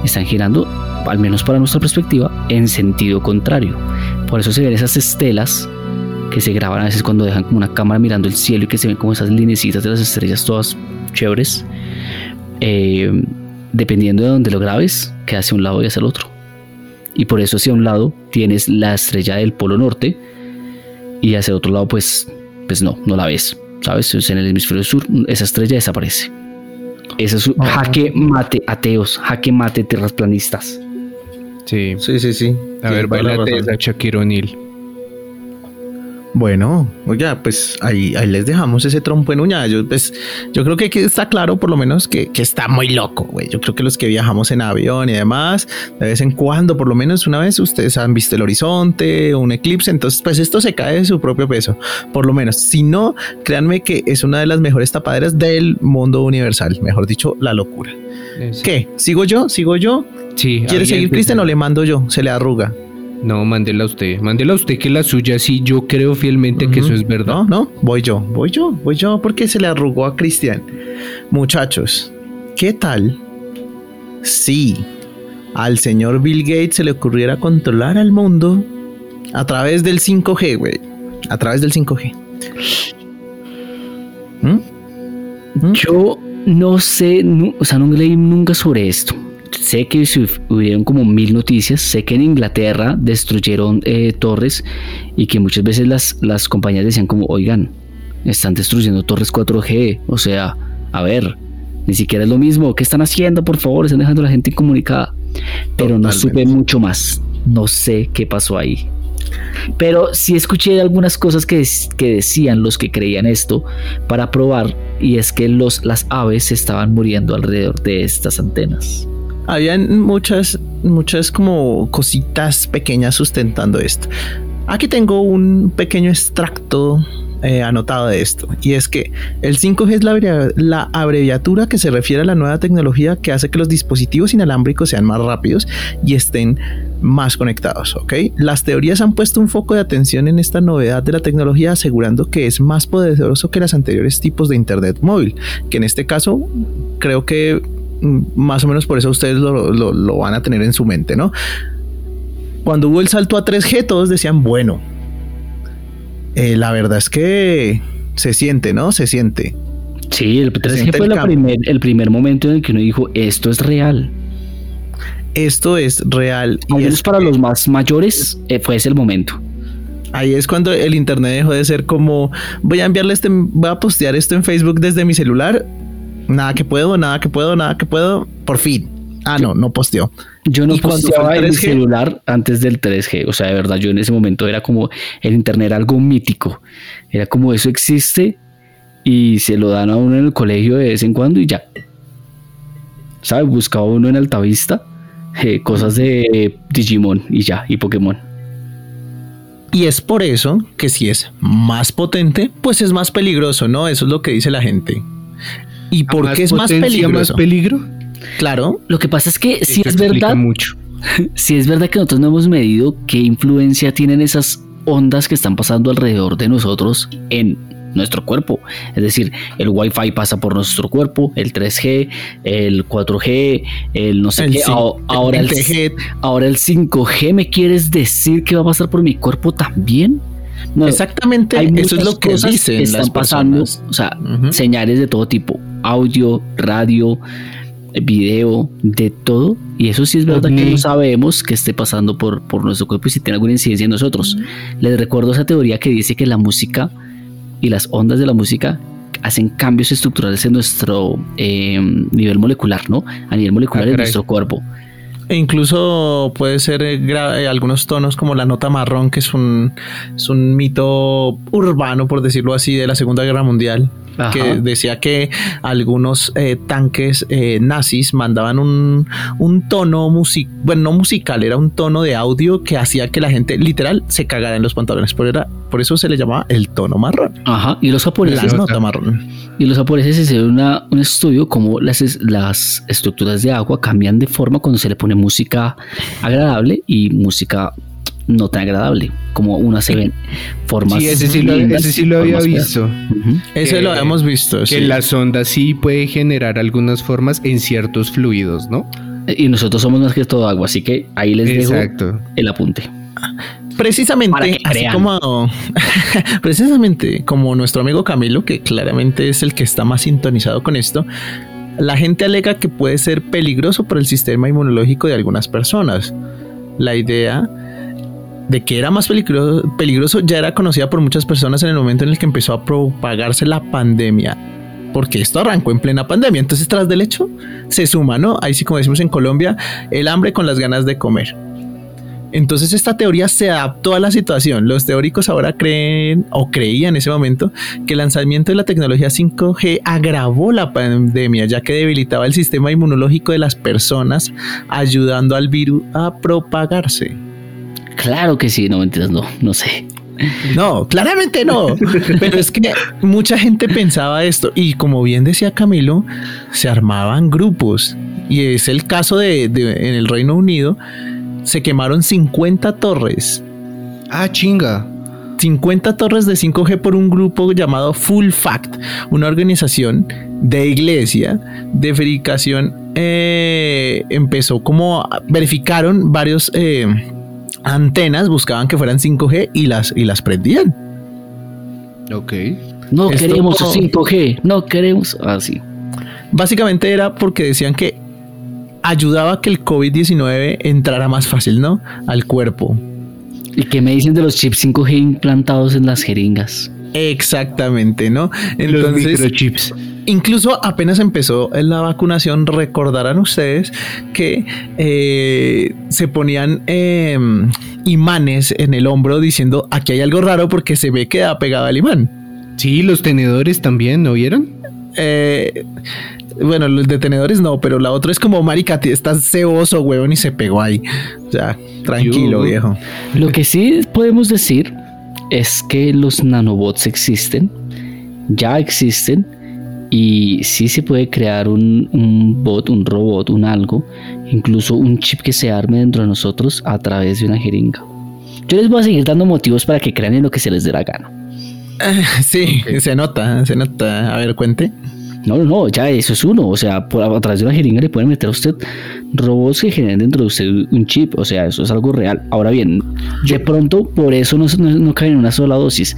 están girando, al menos para nuestra perspectiva, en sentido contrario. Por eso se ven esas estelas que se graban a veces cuando dejan como una cámara mirando el cielo y que se ven como esas linecitas de las estrellas todas chéveres. Eh, dependiendo de donde lo grabes, que hacia un lado y hacia el otro. Y por eso hacia un lado tienes la estrella del polo norte y hacia el otro lado pues, pues no, no la ves. ¿Sabes? En el hemisferio sur esa estrella desaparece. Ese es un jaque mate ateos, jaque mate terraplanistas. Sí. Sí, sí, sí. A ver, toda la bailate esa Shaquille O'Neal. Bueno, oiga, pues ahí, ahí les dejamos ese trompo en uña. Yo, pues, yo creo que, está claro, por lo menos, que, que está muy loco, güey. Yo creo que los que viajamos en avión y demás, de vez en cuando, por lo menos una vez, ustedes han visto el horizonte, un eclipse. Entonces, pues esto se cae de su propio peso, por lo menos. Si no, créanme que es una de las mejores tapaderas del mundo universal. Mejor dicho, la locura. ¿Qué? ¿Sigo yo? ¿Sigo yo? Sí. ¿Quiere seguir Cristian o le mando yo? Se le arruga. No, mándela a usted. Mándela a usted que la suya sí, yo creo fielmente que eso es verdad. No, no, voy yo, voy yo, voy yo, porque se le arrugó a Cristian. Muchachos, ¿qué tal si al señor Bill Gates se le ocurriera controlar al mundo a través del 5G, güey? A través del 5G. ¿Mm? ¿Mm? Yo no sé, nu- o sea, no leí nunca sobre esto. Sé que hubieron como mil noticias. Sé que en Inglaterra destruyeron eh, torres y que muchas veces las, las compañías decían como, oigan, están destruyendo torres 4G. O sea, a ver, ni siquiera es lo mismo. ¿Qué están haciendo? Por favor, están dejando a la gente incomunicada. Pero no supe mucho más. No sé qué pasó ahí. Pero sí escuché algunas cosas que, que decían los que creían esto para probar y es que los, las aves estaban muriendo alrededor de estas antenas. Habían muchas, muchas como cositas pequeñas sustentando esto. Aquí tengo un pequeño extracto eh, anotado de esto. Y es que el 5G es la, la abreviatura que se refiere a la nueva tecnología que hace que los dispositivos inalámbricos sean más rápidos y estén más conectados. ¿ok? Las teorías han puesto un foco de atención en esta novedad de la tecnología asegurando que es más poderoso que los anteriores tipos de Internet móvil. Que en este caso creo que más o menos por eso ustedes lo, lo- lo van a tener en su mente, ¿no? Cuando hubo el salto a 3G, todos decían, bueno, eh, la verdad es que se siente, ¿no? Se siente. Sí, el 3G siente fue el la primer, el primer momento en el que uno dijo, esto es real. Esto es real. Al Y es para los más mayores eh, fue ese el momento. ahí es cuando el internet dejó de ser como voy a enviarle este, voy a postear esto en Facebook desde mi celular. Nada que puedo, nada que puedo, nada que puedo. Por fin. Ah, no, no posteó. Yo no ¿Y cuando fue posteaba el en mi 3G? celular antes del 3G. O sea, de verdad, yo en ese momento era como el internet era algo mítico. Era como eso existe y se lo dan a uno en el colegio de vez en cuando y ya. ¿Sabes? Buscaba uno en Altavista eh, cosas de Digimon y ya, y Pokémon. Y es por eso que si es más potente, pues es más peligroso, ¿no? Eso es lo que dice la gente. ¿Y por ¿Más qué es más peligroso? más peligro? claro, Lo que pasa es que si es verdad, mucho. si es verdad que nosotros no hemos medido qué influencia tienen esas ondas que están pasando alrededor de nosotros en nuestro cuerpo. Es decir, el Wi-Fi pasa por nuestro cuerpo, el 3G, el 4G, el no sé El qué. Ahora- el el, 3G. ahora el 5G, ¿me quieres decir que va a pasar por mi cuerpo también? No, exactamente hay eso es lo que cosas dicen que están las pasando, o sea, señales de todo tipo, audio, radio, video, de todo. Y eso sí es verdad que no sabemos que esté pasando por, por nuestro cuerpo y si tiene alguna incidencia en nosotros. Les recuerdo esa teoría que dice que la música y las ondas de la música hacen cambios estructurales en nuestro eh, nivel molecular, ¿no? A nivel molecular Ah, en nuestro cuerpo. E incluso puede ser eh, eh, algunos tonos como la nota marrón, que es un, es un mito urbano, por decirlo así, de la Segunda Guerra Mundial. Ajá. que decía que algunos eh, tanques eh, nazis mandaban un, un tono musical, bueno, no musical, era un tono de audio que hacía que la gente literal se cagara en los pantalones. Por, era, por eso se le llamaba el tono marrón. Ajá. Y los japoneses nota marrón. Y los japoneses hicieron una- un estudio cómo las, las estructuras de agua cambian de forma cuando se le pone música agradable y música no tan agradable, como una se ven formas. Sí, ese sí lo, ese sí lo había visto. Ese Que- lo habíamos visto. Que sí. las ondas sí puede generar algunas formas en ciertos fluidos, ¿no? Y nosotros somos más que todo agua, así que ahí les dejo Exacto. el apunte. Precisamente, así como precisamente como nuestro amigo Camilo, que claramente es el que está más sintonizado con esto, la gente alega que puede ser peligroso para el sistema inmunológico de algunas personas. La idea de que era más peligroso, peligroso ya era conocida por muchas personas en el momento en el que empezó a propagarse la pandemia. Porque esto arrancó en plena pandemia. Entonces, tras del hecho, se suma, ¿no? Ahí sí, como decimos en Colombia, el hambre con las ganas de comer. Entonces esta teoría se adaptó a la situación. Los teóricos ahora creen o creían en ese momento que el lanzamiento de la tecnología 5G agravó la pandemia ya que debilitaba el sistema inmunológico de las personas ayudando al virus a propagarse. Claro que sí, no mentiras, no, no sé. No, claramente no. Pero es que mucha gente pensaba esto y como bien decía Camilo, se armaban grupos. Y es el caso de, de- en el Reino Unido, se quemaron 50 torres. Ah, chinga. 50 torres de 5G por un grupo llamado Full Fact, una organización de iglesia de verificación. eh, empezó como verificaron varios eh, antenas, buscaban que fueran 5G y las, y las prendían. Ok. No Esto queremos como- 5G, no queremos así. Básicamente era porque decían que ayudaba a que el COVID-19 entrara más fácil, ¿no? Al cuerpo. ¿Y qué me dicen de los chips 5G implantados en las jeringas? Exactamente, ¿no? Los Entonces, microchips. Incluso apenas empezó la vacunación, recordarán ustedes que eh, se ponían eh, imanes en el hombro diciendo aquí hay algo raro porque se ve que ha pegado al imán. Sí, los tenedores también, ¿no vieron? Eh, bueno, los detenedores no, pero la otra es como marica, estás ceboso, huevón, y se pegó ahí. O sea, tranquilo, Yo- viejo. Lo que sí podemos decir es que los nanobots existen, ya existen, y sí se puede crear un, un bot, un robot, un algo, incluso un chip que se arme dentro de nosotros a través de una jeringa. Yo les voy a seguir dando motivos para que crean en lo que se les dé la gana. Sí, se nota, se nota. A ver, cuente. No, no, no, ya eso es uno. O sea, por, a través de una jeringa le pueden meter a usted robots que generen dentro de usted un chip. O sea, eso es algo real. Ahora bien, de pronto por eso no, no, no cae en una sola dosis.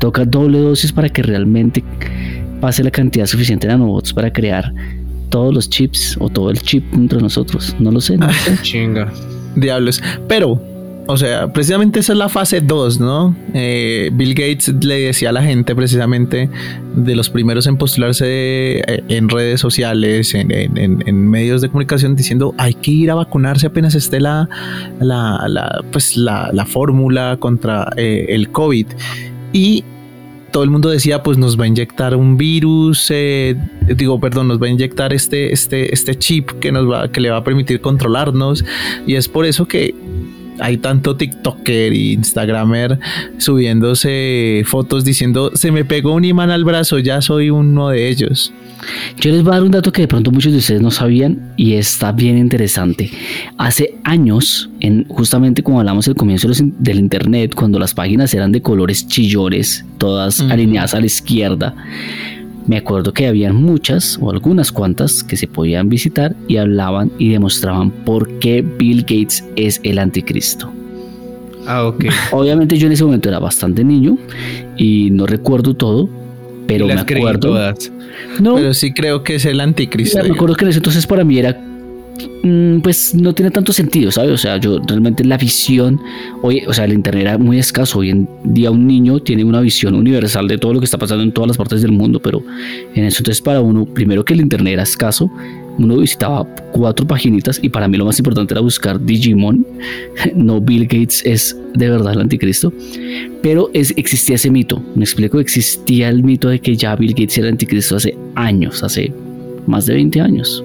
Toca doble dosis para que realmente pase la cantidad suficiente de nanobots para crear todos los chips o todo el chip dentro de nosotros. No lo sé. No lo sé. Chinga. Diablos. Pero o sea, precisamente esa es la fase 2, ¿no? Eh, Bill Gates le decía a la gente precisamente de los primeros en postularse eh, en redes sociales, en, medios de comunicación, diciendo hay que ir a vacunarse apenas esté la, la, pues la, la fórmula contra eh, el COVID. Y todo el mundo decía, pues nos va a inyectar un virus, digo, perdón, nos va a inyectar este, este, este chip que nos va, que le va a permitir controlarnos. Y es por eso que hay tanto TikToker y Instagramer subiéndose fotos diciendo se me pegó un imán al brazo, ya soy uno de ellos. Yo les voy a dar un dato que de pronto muchos de ustedes no sabían y está bien interesante. Hace años, en, justamente como hablamos al comienzo del internet, cuando las páginas eran de colores chillones, todas alineadas a la izquierda, me acuerdo que habían muchas o algunas cuantas que se podían visitar y hablaban y demostraban por qué Bill Gates es el anticristo. Ah, ok. Obviamente yo en ese momento era bastante niño y no recuerdo todo, pero Y me las creí acuerdo. todas. No, Pero sí creo que es el anticristo. me acuerdo que en ese entonces para mí era pues no tiene tanto sentido, ¿sabes? O sea, yo realmente la visión, hoy, o sea, el internet era muy escaso. Hoy en día un niño tiene una visión universal de todo lo que está pasando en todas las partes del mundo, pero en eso entonces para uno, primero que el internet era escaso, uno visitaba cuatro paginitas y para mí lo más importante era buscar Digimon. No, Bill Gates es de verdad el anticristo. Pero es, existía ese mito, me explico, existía el mito de que ya Bill Gates era el anticristo hace años, hace más de 20 años.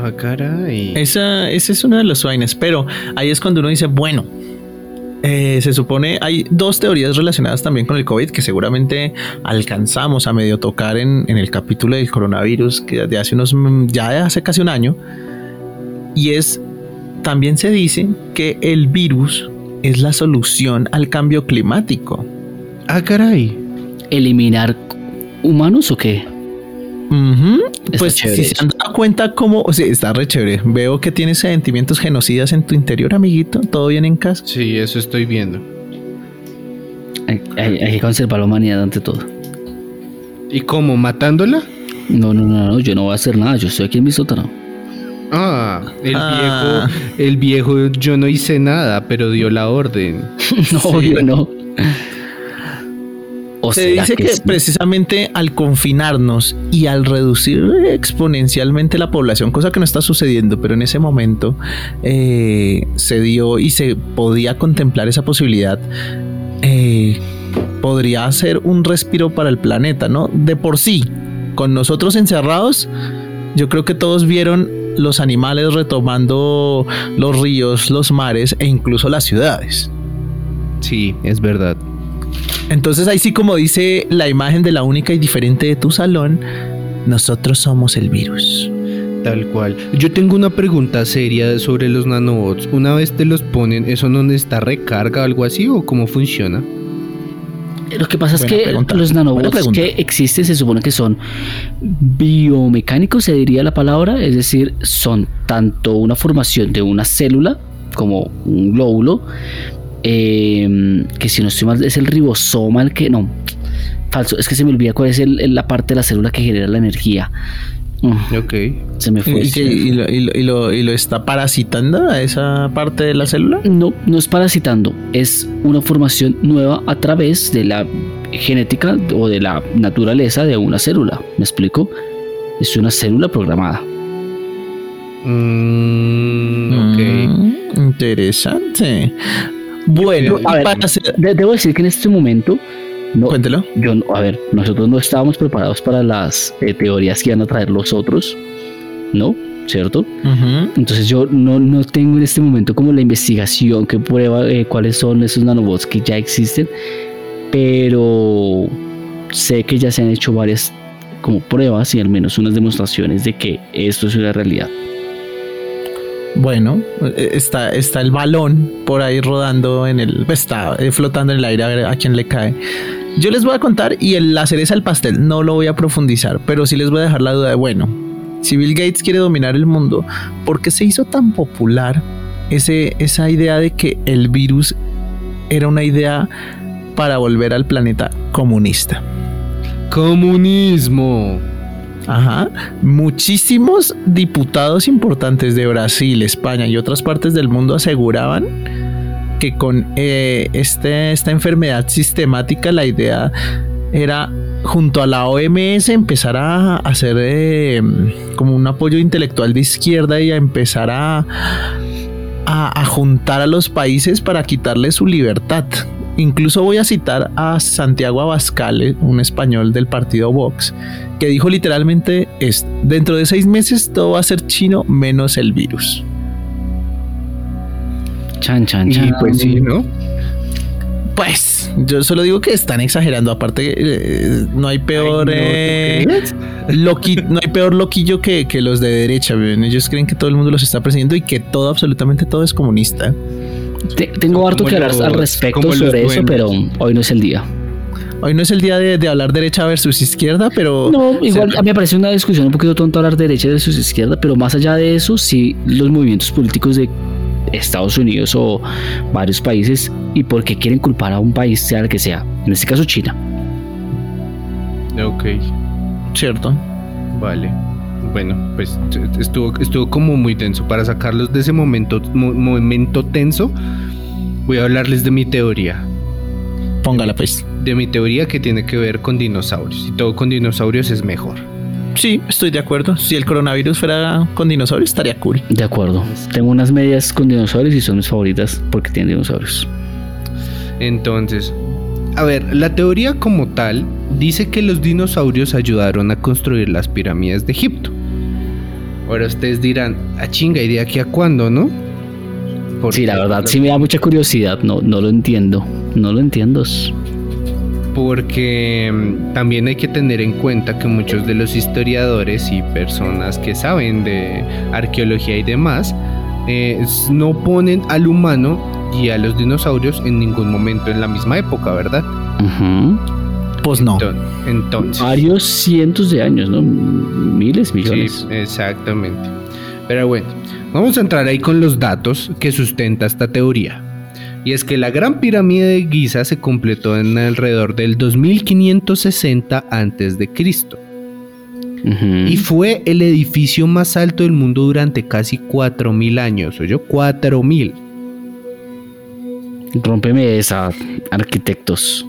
Ah, caray. Esa, esa es una de las vainas, pero ahí es cuando uno dice, bueno, eh, se supone, hay dos teorías relacionadas también con el COVID que seguramente alcanzamos a medio tocar en, en el capítulo del coronavirus que de hace unos, mm, ya de hace casi un año, y es, también se dice que el virus es la solución al cambio climático. Ah, caray. ¿Eliminar humanos o qué? Está Pues chévere si se han dado cuenta cómo, o sea, está re chévere. Veo que tienes sentimientos genocidas en tu interior, amiguito. ¿Todo bien en casa? Sí, eso estoy viendo. Hay, hay- hay que conservar la humanidad ante todo. ¿Y cómo? ¿Matándola? No, no, no, no, yo no voy a hacer nada, yo estoy aquí en mi sótano. Ah, el Ah. viejo, el viejo, yo no hice nada, pero dio la orden. no, obvio no. O Se dice que, sí? precisamente al confinarnos y al reducir exponencialmente la población, cosa que no está sucediendo, pero en ese momento eh, se dio y se podía contemplar esa posibilidad, eh, podría ser un respiro para el planeta, ¿no? De por sí, con nosotros encerrados, yo creo que todos vieron los animales retomando los ríos, los mares e incluso las ciudades. Sí, es verdad. Entonces ahí sí como dice la imagen de la única y diferente de tu salón, nosotros somos el virus. Tal cual. Yo tengo una pregunta seria sobre los nanobots. Una vez te los ponen, ¿eso no necesita recarga o algo así? ¿O cómo funciona? Lo que pasa es Buena que pregunta, los nanobots que existen se supone que son biomecánicos, se diría la palabra, es decir, son tanto una formación de una célula como un glóbulo, eh, que si no estoy mal es el ribosoma el que no, falso, es que se me olvida cuál es el- el- la parte de la célula que genera la energía. Mm, Ok. se me fue. ¿Y, se que- me fue. y lo, y lo- y lo- y lo está parasitando a esa parte de la célula? No, no es parasitando, es una formación nueva a través de la genética o de la naturaleza de una célula. ¿Me explico? Es una célula programada. Mm, ok. Mm, interesante. Bueno, A ver, de- debo decir que en este momento, no, cuéntelo. yo, no- a ver, nosotros no estábamos preparados para las eh, teorías que iban a traer los otros, ¿no? ¿Cierto? Entonces yo no, no tengo en este momento como la investigación que prueba eh, cuáles son esos nanobots que ya existen, pero sé que ya se han hecho varias como pruebas y al menos unas demostraciones de que esto es una realidad. Bueno, eh, está, está el balón por ahí rodando en el, está eh, flotando en el aire a ver a quién le cae. Yo les voy a contar y el, la cereza del pastel no lo voy a profundizar, pero sí les voy a dejar la duda de, bueno, si Bill Gates quiere dominar el mundo, ¿por qué se hizo tan popular ese, esa idea de que el virus era una idea para volver al planeta comunista? Comunismo. Ajá. Muchísimos diputados importantes de Brasil, España y otras partes del mundo aseguraban que con eh, este, esta enfermedad sistemática la idea era junto a la OMS empezar a hacer eh, como un apoyo intelectual de izquierda y a empezar a, a, a juntar a los países para quitarle su libertad. Incluso voy a citar a Santiago Abascal, un español del partido Vox, que dijo literalmente es dentro de seis meses todo va a ser chino menos el virus. Chan, chan, Y chan. pues sí, ¿no? Pues yo solo digo que están exagerando. Aparte, eh, no hay peor Ay, no, ¿tú eh, loqui- no hay peor loquillo que, que los de derecha. ¿ven? Ellos creen que todo el mundo los está persiguiendo y que todo, absolutamente todo es comunista. Te- tengo harto que hablar al respecto sobre eso, pero hoy no es el día. Hoy no es el día de, de hablar derecha versus izquierda, pero No, igual se- a mí me parece una discusión un poquito tonta hablar de derecha versus izquierda, pero más allá de eso, sí, los movimientos políticos de Estados Unidos o varios países y por qué quieren culpar a un país, sea el que sea, en este caso China. Ok, cierto. vale. Bueno, pues estuvo, estuvo como muy tenso. Para sacarlos de ese momento, mo- momento tenso, voy a hablarles de mi teoría. Póngala pues. De mi teoría que tiene que ver con dinosaurios. Y todo con dinosaurios es mejor. Sí, estoy de acuerdo. Si el coronavirus fuera con dinosaurios, estaría cool. De acuerdo. Tengo unas medias con dinosaurios y son mis favoritas porque tienen dinosaurios. Entonces, a ver, la teoría como tal dice que los dinosaurios ayudaron a construir las pirámides de Egipto. Ahora ustedes dirán, a chinga, ¿y de aquí a cuándo, no? Porque Sí, la verdad, sí me da mucha curiosidad. No, no lo entiendo. No lo entiendo. Porque mm, también hay que tener en cuenta que muchos de los historiadores y personas que saben de arqueología y demás eh, no ponen al humano y a los dinosaurios en ningún momento en la misma época, ¿verdad? Ujú. Pues no. Enton- Entonces, Varios cientos de años, ¿no? Miles, millones. Sí, exactamente. Pero bueno, vamos a entrar ahí con los datos que sustenta esta teoría. Y es que la Gran Pirámide de Giza se completó en alrededor del 2560 antes de Cristo Ujú. y fue el edificio más alto del mundo durante casi 4000 años, ¿oyó? 4000. Rómpeme esa, arquitectos,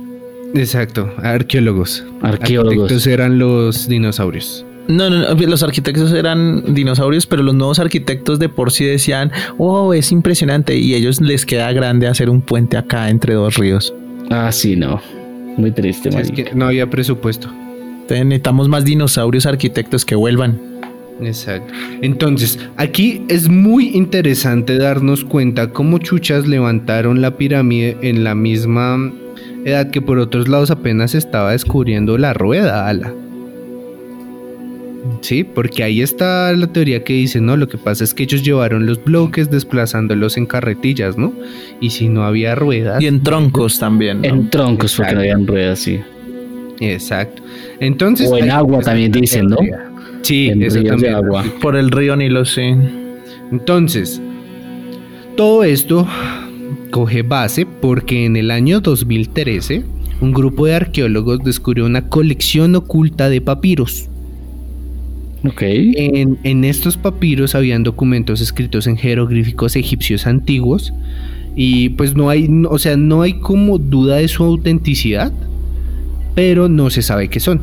Exacto, arqueólogos. arqueólogos. Arquitectos eran los dinosaurios. No, no, no, los arquitectos eran dinosaurios, pero los nuevos arquitectos de por sí decían, oh, es impresionante, y ellos les queda grande hacer un puente acá entre dos ríos. Ah, sí, no. Muy triste, Es que no había presupuesto. Entonces, necesitamos más dinosaurios arquitectos que vuelvan. Exacto. Entonces, aquí es muy interesante darnos cuenta cómo chuchas levantaron la pirámide en la misma edad que por otros lados apenas estaba descubriendo la rueda, ala. Sí, porque ahí está la teoría que dice, no, lo que pasa es que ellos llevaron los bloques desplazándolos en carretillas, ¿no? Y si no había ruedas. Y en troncos también. ¿no? En troncos, porque no habían ruedas, sí. Exacto. Entonces. O en agua también dicen, ¿no? Sí, En eso ríos de también. agua. Por el río Nilo, sí. Entonces, todo esto coge base porque en el año 2013 un grupo de arqueólogos descubrió una colección oculta de papiros. Ok. En, en estos papiros habían documentos escritos en jeroglíficos egipcios antiguos y pues no hay, o sea, no hay como duda de su autenticidad, pero no se sabe qué son.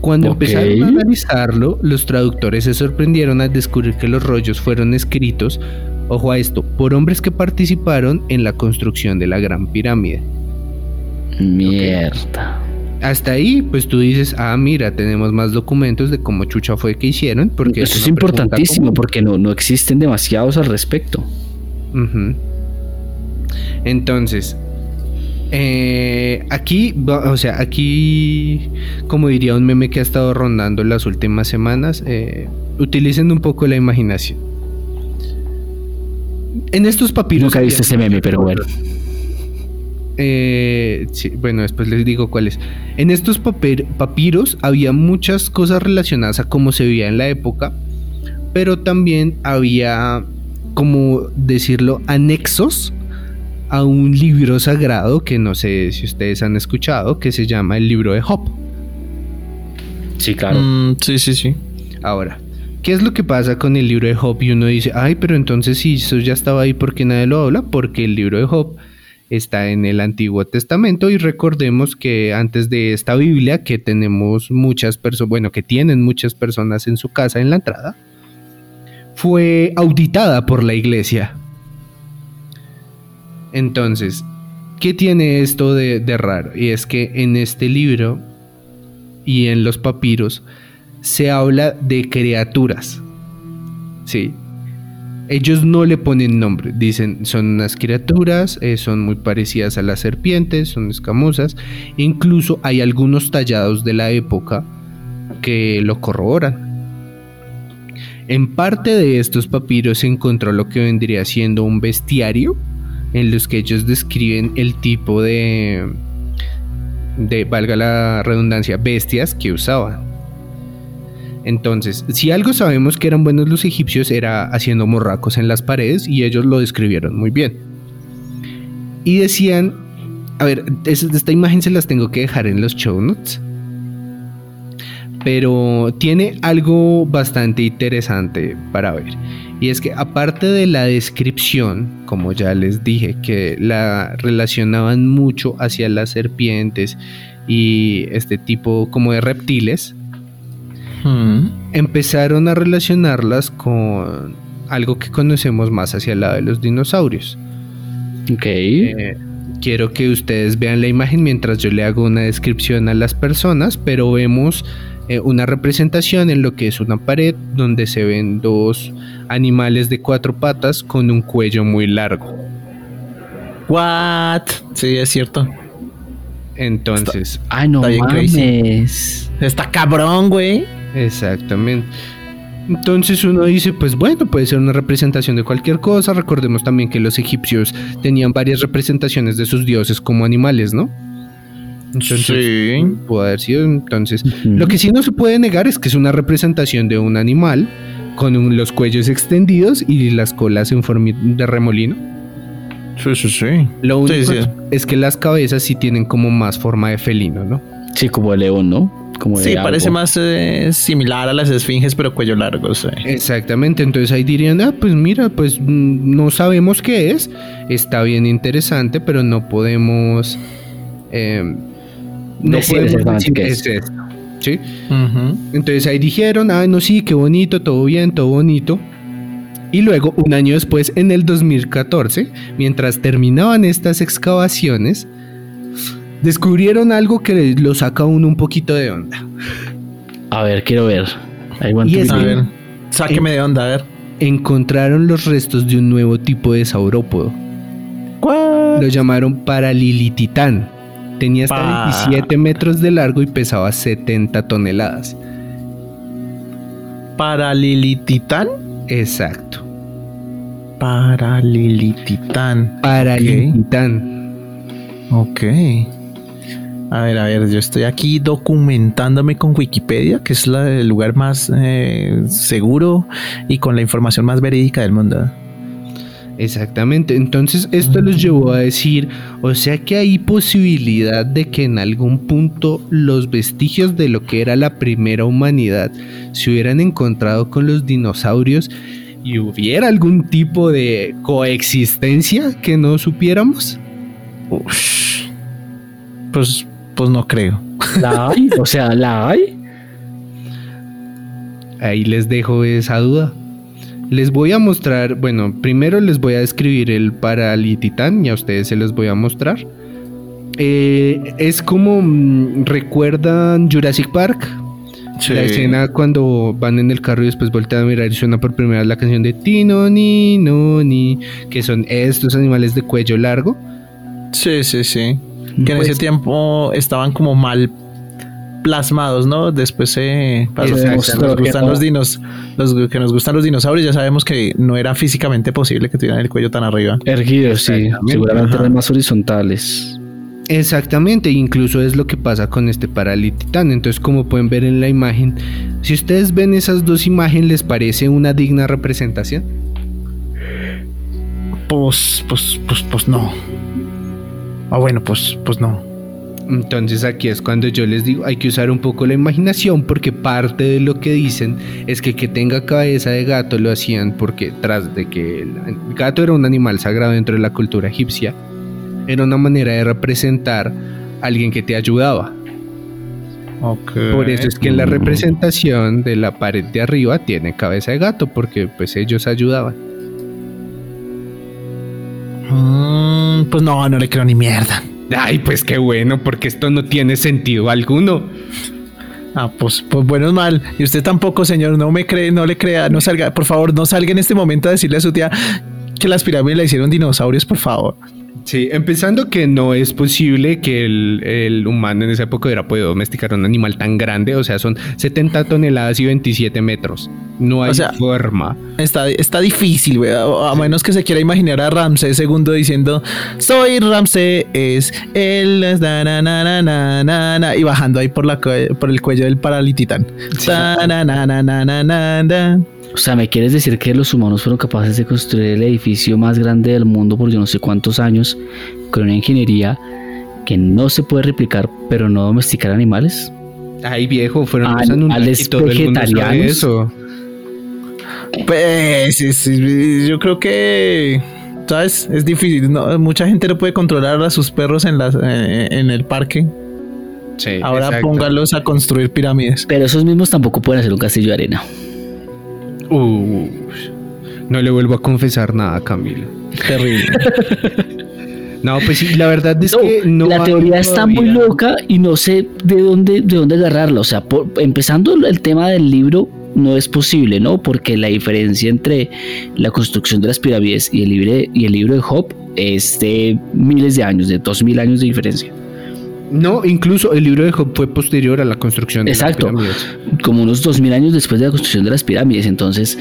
Cuando empezaron a analizarlo, los traductores se sorprendieron al descubrir que los rollos fueron escritos, ojo a esto, por hombres que participaron en la construcción de la Gran Pirámide. Mierda. Hasta ahí, pues tú dices, ah, mira, tenemos más documentos de cómo chucha fue que hicieron, porque Eso es pregunta importantísimo común. porque no, no existen demasiados al respecto. Entonces, eh, aquí, o sea, aquí, como diría un meme que ha estado rondando las últimas semanas, eh, utilicen un poco la imaginación. En estos papiros. Nunca he visto ese meme, pero bueno. Eh, sí, bueno, después les digo cuáles. En estos papiros había muchas cosas relacionadas a cómo se veía en la época, pero también había, como decirlo, anexos a un libro sagrado que no sé si ustedes han escuchado, que se llama el libro de Job. Sí, claro. Mm, sí, sí, sí. Ahora, ¿qué es lo que pasa con el libro de Job? Y uno dice, ay, pero entonces si eso ya estaba ahí, ¿por qué nadie lo habla? Porque el libro de Job está en el Antiguo Testamento y recordemos que antes de esta Biblia que tenemos muchas personas, bueno, que tienen muchas personas en su casa en la entrada, fue auditada por la iglesia. Entonces, ¿qué tiene esto de, de raro? Y es que en este libro y en los papiros se habla de criaturas. Sí. Ellos no le ponen nombre, dicen son unas criaturas, eh, son muy parecidas a las serpientes, son escamosas. Incluso hay algunos tallados de la época que lo corroboran. En parte de estos papiros se encontró lo que vendría siendo un bestiario en los que ellos describen el tipo de, de valga la redundancia, bestias que usaban. Entonces, si algo sabemos que eran buenos los egipcios era haciendo morracos en las paredes y ellos lo describieron muy bien. Y decían, a ver, es- esta imagen se las tengo que dejar en los show notes. Pero tiene algo bastante interesante para ver. Y es que aparte de la descripción, como ya les dije, que la relacionaban mucho hacia las serpientes y este tipo como de reptiles, Empezaron a relacionarlas con algo que conocemos más hacia el lado de los dinosaurios. Ok. Eh, quiero que ustedes vean la imagen mientras yo le hago una descripción a las personas, pero vemos eh, una representación en lo que es una pared donde se ven dos animales de cuatro patas con un cuello muy largo. What? Sí, es cierto. Entonces, Ay, no Está crazy. Está cabrón, güey. Exactamente. Entonces uno dice, pues bueno, puede ser una representación de cualquier cosa. Recordemos también que los egipcios tenían varias representaciones de sus dioses como animales, ¿no? Entonces, Sí. pudo haber sido. Entonces, lo que sí no se puede negar es que es una representación de un animal con un- los cuellos extendidos y las colas en forma de remolino. Sí, sí, sí. Lo Sí, único sí. es que las cabezas sí tienen como más forma de felino, ¿no? Sí, como de león, ¿no? Como de Sí, algo. parece más eh, similar a las esfinges, pero cuello largo. sí. Exactamente, entonces ahí dirían, ah, pues mira, pues mm, no sabemos qué es, está bien interesante, pero no podemos... eh, no Decir podemos decir qué es. es esto, ¿sí? Entonces ahí dijeron, ah, no, sí, qué bonito, todo bien, todo bonito. Y luego, un año después, en el 2014, mientras terminaban estas excavaciones, descubrieron algo que lo saca a uno un poquito de onda. A ver, quiero ver. Y es A que- ver, sáqueme de onda, a ver. Encontraron los restos de un nuevo tipo de saurópodo. What? Lo llamaron Paralilititán. Tenía hasta Pa- 27 metros de largo y pesaba 70 toneladas. Paralilititán. Exacto. Paralilititán. Paralilititán. Ok. A ver, a ver, yo estoy aquí documentándome con Wikipedia, que es la- el lugar más eh, seguro y con la información más verídica del mundo. Exactamente. Entonces esto los llevó a decir, o sea que hay posibilidad de que en algún punto los vestigios de lo que era la primera humanidad se hubieran encontrado con los dinosaurios y hubiera algún tipo de coexistencia que no supiéramos. Ush. Pues, pues no creo. ¿La hay? O sea, ¿la hay? Ahí les dejo esa duda. Les voy a mostrar, bueno, primero les voy a describir el Paralititán y a ustedes se los voy a mostrar. Eh, es como mm, recuerdan Jurassic Park, la escena cuando van en el carro y después voltean a mirar y suena por primera vez la canción de Tino ni no ni que son estos animales de cuello largo. Sí, sí, sí. Que en Pues- ese tiempo estaban como mal plasmados, ¿no? Después se pasó. Nos gustan no- los dinos, los que nos gustan los dinosaurios, ya sabemos que no era físicamente posible que tuvieran el cuello tan arriba. Erguidos, sí. Seguramente ajá. eran más horizontales. Exactamente, incluso es lo que pasa con este paralititán. Entonces, como pueden ver en la imagen, si ustedes ven esas dos imágenes, ¿les parece una digna representación? Pues, pues, pues, pues no. Ah, bueno, pues, pues no. Entonces aquí es cuando yo les digo, hay que usar un poco la imaginación porque parte de lo que dicen es que que tenga cabeza de gato lo hacían porque tras de que el gato era un animal sagrado dentro de la cultura egipcia, era una manera de representar a alguien que te ayudaba. Por eso es que en la representación de la pared de arriba tiene cabeza de gato porque pues ellos ayudaban. Mm, pues no, no le creo ni mierda. Ay, pues qué bueno, porque esto no tiene sentido alguno. Ah, pues, pues bueno es mal. Y usted tampoco, señor, no me cree, no le crea, no salga, por favor, no salga en este momento a decirle a su tía que las pirámides la hicieron dinosaurios, por favor. Sí, empezando que no es posible que el, el humano en esa época hubiera podido domesticar un animal tan grande, o sea, son 70 toneladas y 27 metros. No hay O sea, forma. Está, está difícil, güey. A, menos que se quiera imaginar a Ramsés II diciendo, soy Ramsés, es él, es na, na, na, na, na, na, na", y bajando ahí por, la, por el cuello del paralititán. Ta, O sea, ¿me quieres decir que los humanos fueron capaces de construir el edificio más grande del mundo por yo no sé cuántos años con una ingeniería que no se puede replicar, pero no domesticar animales? Ay, viejo, fueron los An- Anunnaki y todo el mundo sabe vegetarianos. eso. Pues sí, sí, yo creo que, ¿sabes? Es difícil. no, mucha gente no puede controlar a sus perros en, las, eh, en el parque. Sí, Ahora exacto. póngalos a construir pirámides. Pero esos mismos tampoco pueden hacer un castillo de arena. Uy, no le vuelvo a confesar nada, Camilo. Terrible. No, pues sí, la verdad es No, que no. la teoría está muy loca y no sé de dónde, de dónde agarrarla. O sea, por- empezando el tema del libro, no es posible, ¿no? Porque la diferencia entre la construcción de las pirámides y el, libre, y el libro de Job es de miles de años, de dos mil años de diferencia. No, incluso el libro de Job fue posterior a la construcción de Exacto. las pirámides. Como unos dos mil años después de la construcción de las pirámides. Entonces,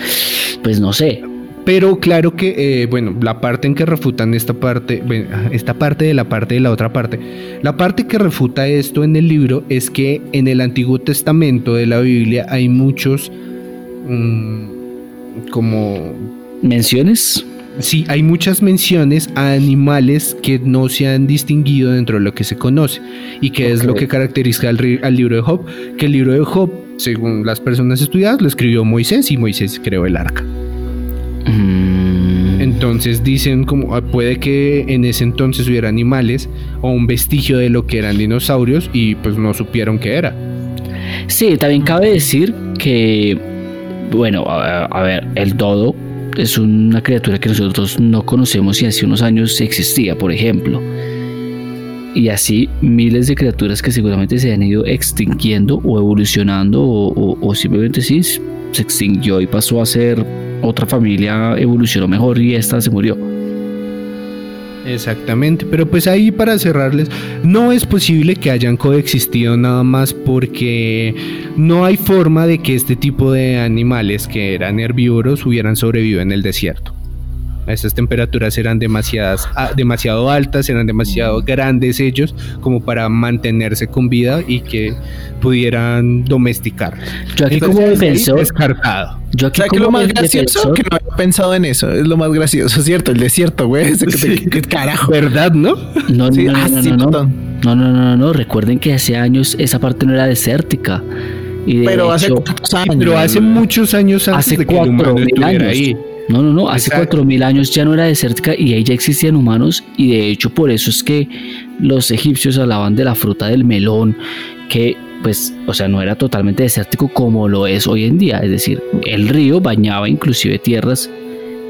pues no sé. Pero claro que, eh, bueno, la parte en que refutan esta parte, bueno, esta parte de la parte de la otra parte, la parte que refuta esto en el libro es que en el Antiguo Testamento de la Biblia hay muchos, mm, como, ¿Menciones? Sí, hay muchas menciones a animales que no se han distinguido dentro de lo que se conoce y que es lo que caracteriza al, ri- al libro de Job, que el libro de Job, según las personas estudiadas, lo escribió Moisés y Moisés creó el arca. Mm, Entonces dicen como ah, puede que en ese entonces hubiera animales o un vestigio de lo que eran dinosaurios y pues no supieron qué era. Sí, también cabe decir que, bueno, a, a ver, el dodo es una criatura que nosotros no conocemos y hace unos años existía, por ejemplo. Y así miles de criaturas que seguramente se han ido extinguiendo o evolucionando o, simplemente sí se extinguió y pasó a ser otra familia, evolucionó mejor y esta se murió. Exactamente, pero pues ahí para cerrarles, no es posible que hayan coexistido nada más porque no hay forma de que este tipo de animales que eran herbívoros hubieran sobrevivido en el desierto. Estas temperaturas eran demasiadas, ah, demasiado altas, eran demasiado grandes ellos como para mantenerse con vida y que pudieran domesticar. Yo aquí como Entonces, defensor, descartado. yo O aquí sea, que lo más gracioso defensor- que no había pensado en eso. Es lo más gracioso, ¿cierto? El desierto, güey. Ese que te- ¿Qué carajo? ¿Verdad, no? No, Sí, no, no, ah, no, sí, no, no. No, no, no, no, no. Recuerden que hace años esa parte no era desértica. Y de Pero hace hecho, cuántos años. Pero hace muchos años antes hace de que el cuatro humano mil estuviera años. ahí. No, no, no. Hace cuatro mil años ya no era desértica y ahí ya existían humanos. Y de hecho, por eso es que los egipcios hablaban de la fruta del melón, que pues, o sea, no era totalmente desértico como lo es hoy en día. Es decir, el río bañaba inclusive tierras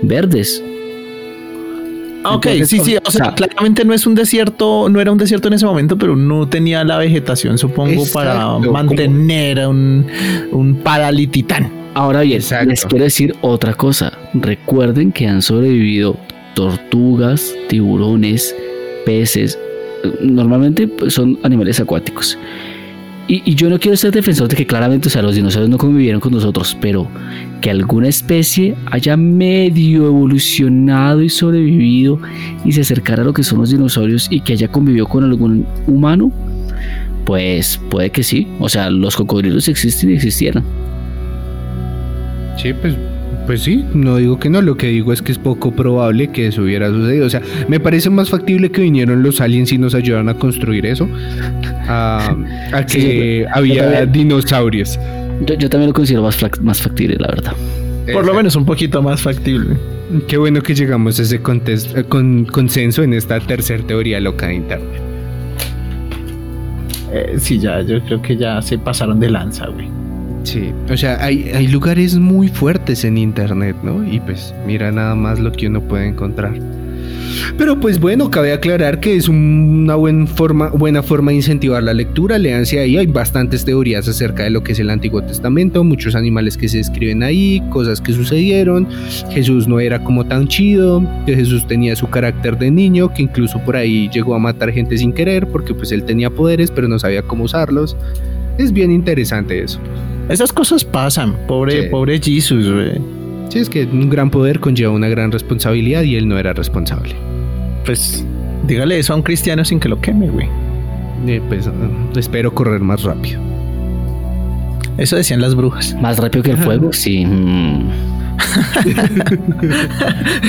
verdes. Ah, ok, Entonces, sí, sí. O sea, claramente no es un desierto, no era un desierto en ese momento, pero no tenía la vegetación, supongo, para mantener a un, un paralititán. Ahora bien, Exacto. les quiero decir otra cosa. Recuerden que han sobrevivido tortugas, tiburones, peces. Normalmente pues, son animales acuáticos. Y, yo no quiero ser defensor de que claramente, o sea, los dinosaurios no convivieron con nosotros, pero que alguna especie haya medio evolucionado y sobrevivido y se acercara a lo que son los dinosaurios y que haya convivido con algún humano, pues puede que sí. O sea, los cocodrilos existen y existieron. Sí, pues Pues sí, no digo que no, lo que digo es que es poco probable que eso hubiera sucedido. O sea, me parece más factible que vinieron los aliens y nos ayudaron a construir eso, a, a que Sí, yo había también. dinosaurios. Yo, yo también lo considero más, más factible, la verdad. Por lo menos un poquito más factible. Qué bueno que llegamos a ese eh, con, consenso en esta tercera teoría loca de Internet. Eh, sí, ya, yo creo que ya se pasaron de lanza, güey. Sí, o sea, hay, hay lugares muy fuertes en Internet, ¿no? Y pues mira nada más lo que uno puede encontrar. Pero pues bueno, cabe aclarar que es una buen forma, buena forma de incentivar la lectura. Léanse ahí, hay bastantes teorías acerca de lo que es el Antiguo Testamento, muchos animales que se describen ahí, cosas que sucedieron. Jesús no era como tan chido, que Jesús tenía su carácter de niño, que incluso por ahí llegó a matar gente sin querer, porque pues él tenía poderes, pero no sabía cómo usarlos. Es bien interesante eso. Esas cosas pasan, pobre, Sí. pobre Jesus, güey. Sí, es que un gran poder conlleva una gran responsabilidad y él no era responsable. Pues dígale eso a un cristiano sin que lo queme, güey. Eh, pues eh, espero correr más rápido. Eso decían las brujas. Más rápido que el fuego, sí.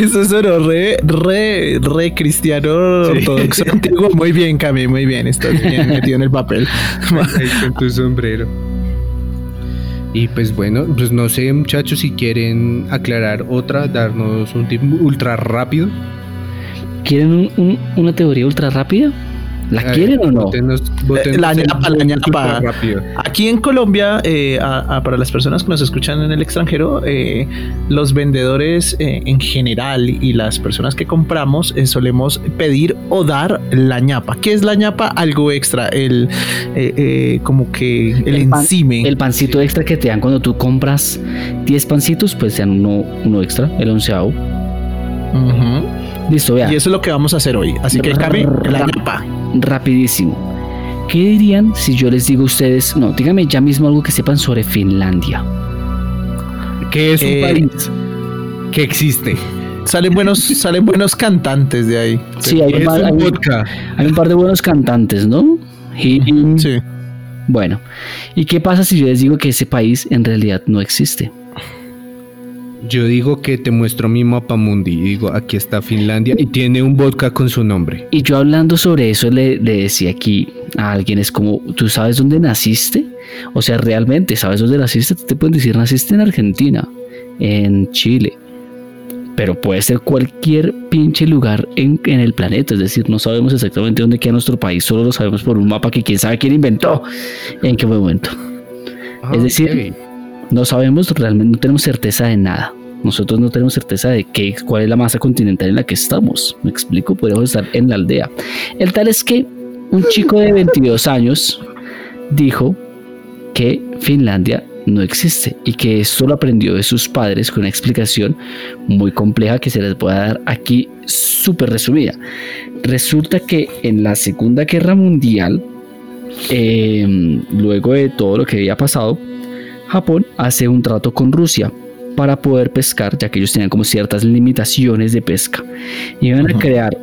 Eso sonó re, re, re cristiano Sí. ortodoxo antiguo. Muy bien, Cami, muy bien. Estás bien metido en el papel. Ahí con tu sombrero. Y pues bueno, pues no sé muchachos si quieren aclarar otra, darnos un tip ultra rápido. ¿Quieren un- un- una teoría ultra rápida? ¿La Eh, quieren o no? bótenos- bótenos la ñapa, la ñapa. rápido. Aquí en Colombia, eh, a- a- para las personas que nos escuchan en el extranjero, eh, los vendedores eh, en general y las personas que compramos eh, solemos pedir o dar la ñapa. ¿Qué es la ñapa? Algo extra, el eh, eh, como que el, El pan- encime. El pancito extra que te dan cuando tú compras 10 pancitos, pues te dan uno, uno extra, el onceavo. Listo, vea. Y eso es lo que vamos a hacer hoy. Así que, Cami, la ñapa. Rapidísimo. ¿Qué dirían si yo les digo a ustedes, no, dígame ya mismo algo que sepan sobre Finlandia? Que es un Eh, país que existe. Salen buenos, salen buenos cantantes de ahí. Sí, hay un, par, hay un- vodka. hay un par de buenos cantantes, ¿no? Y, Sí. Bueno, ¿y qué pasa si yo les digo que ese país en realidad no existe? Yo digo que te muestro mi mapa mundi y digo, aquí está Finlandia y tiene un vodka con su nombre. Y yo hablando sobre eso le, le decía aquí a alguien, es como, ¿tú sabes dónde naciste? O sea, realmente, ¿sabes dónde naciste? Te pueden decir, naciste en Argentina, en Chile, pero puede ser cualquier pinche lugar en, en el planeta, es decir, no sabemos exactamente dónde queda nuestro país, solo lo sabemos por un mapa que quién sabe quién inventó, en qué momento. Es decir, No sabemos realmente, no tenemos certeza de nada. Nosotros no tenemos certeza de qué, cuál es la masa continental en la que estamos. Me explico, podemos estar en la aldea. El tal es que un chico de 22 años dijo que Finlandia no existe y que esto lo aprendió de sus padres con una explicación muy compleja que se les voy a dar aquí súper resumida. Resulta que en la Segunda Guerra Mundial, eh, luego de todo lo que había pasado, Japón hace un trato con Rusia para poder pescar, ya que ellos tenían como ciertas limitaciones de pesca. Iban a crear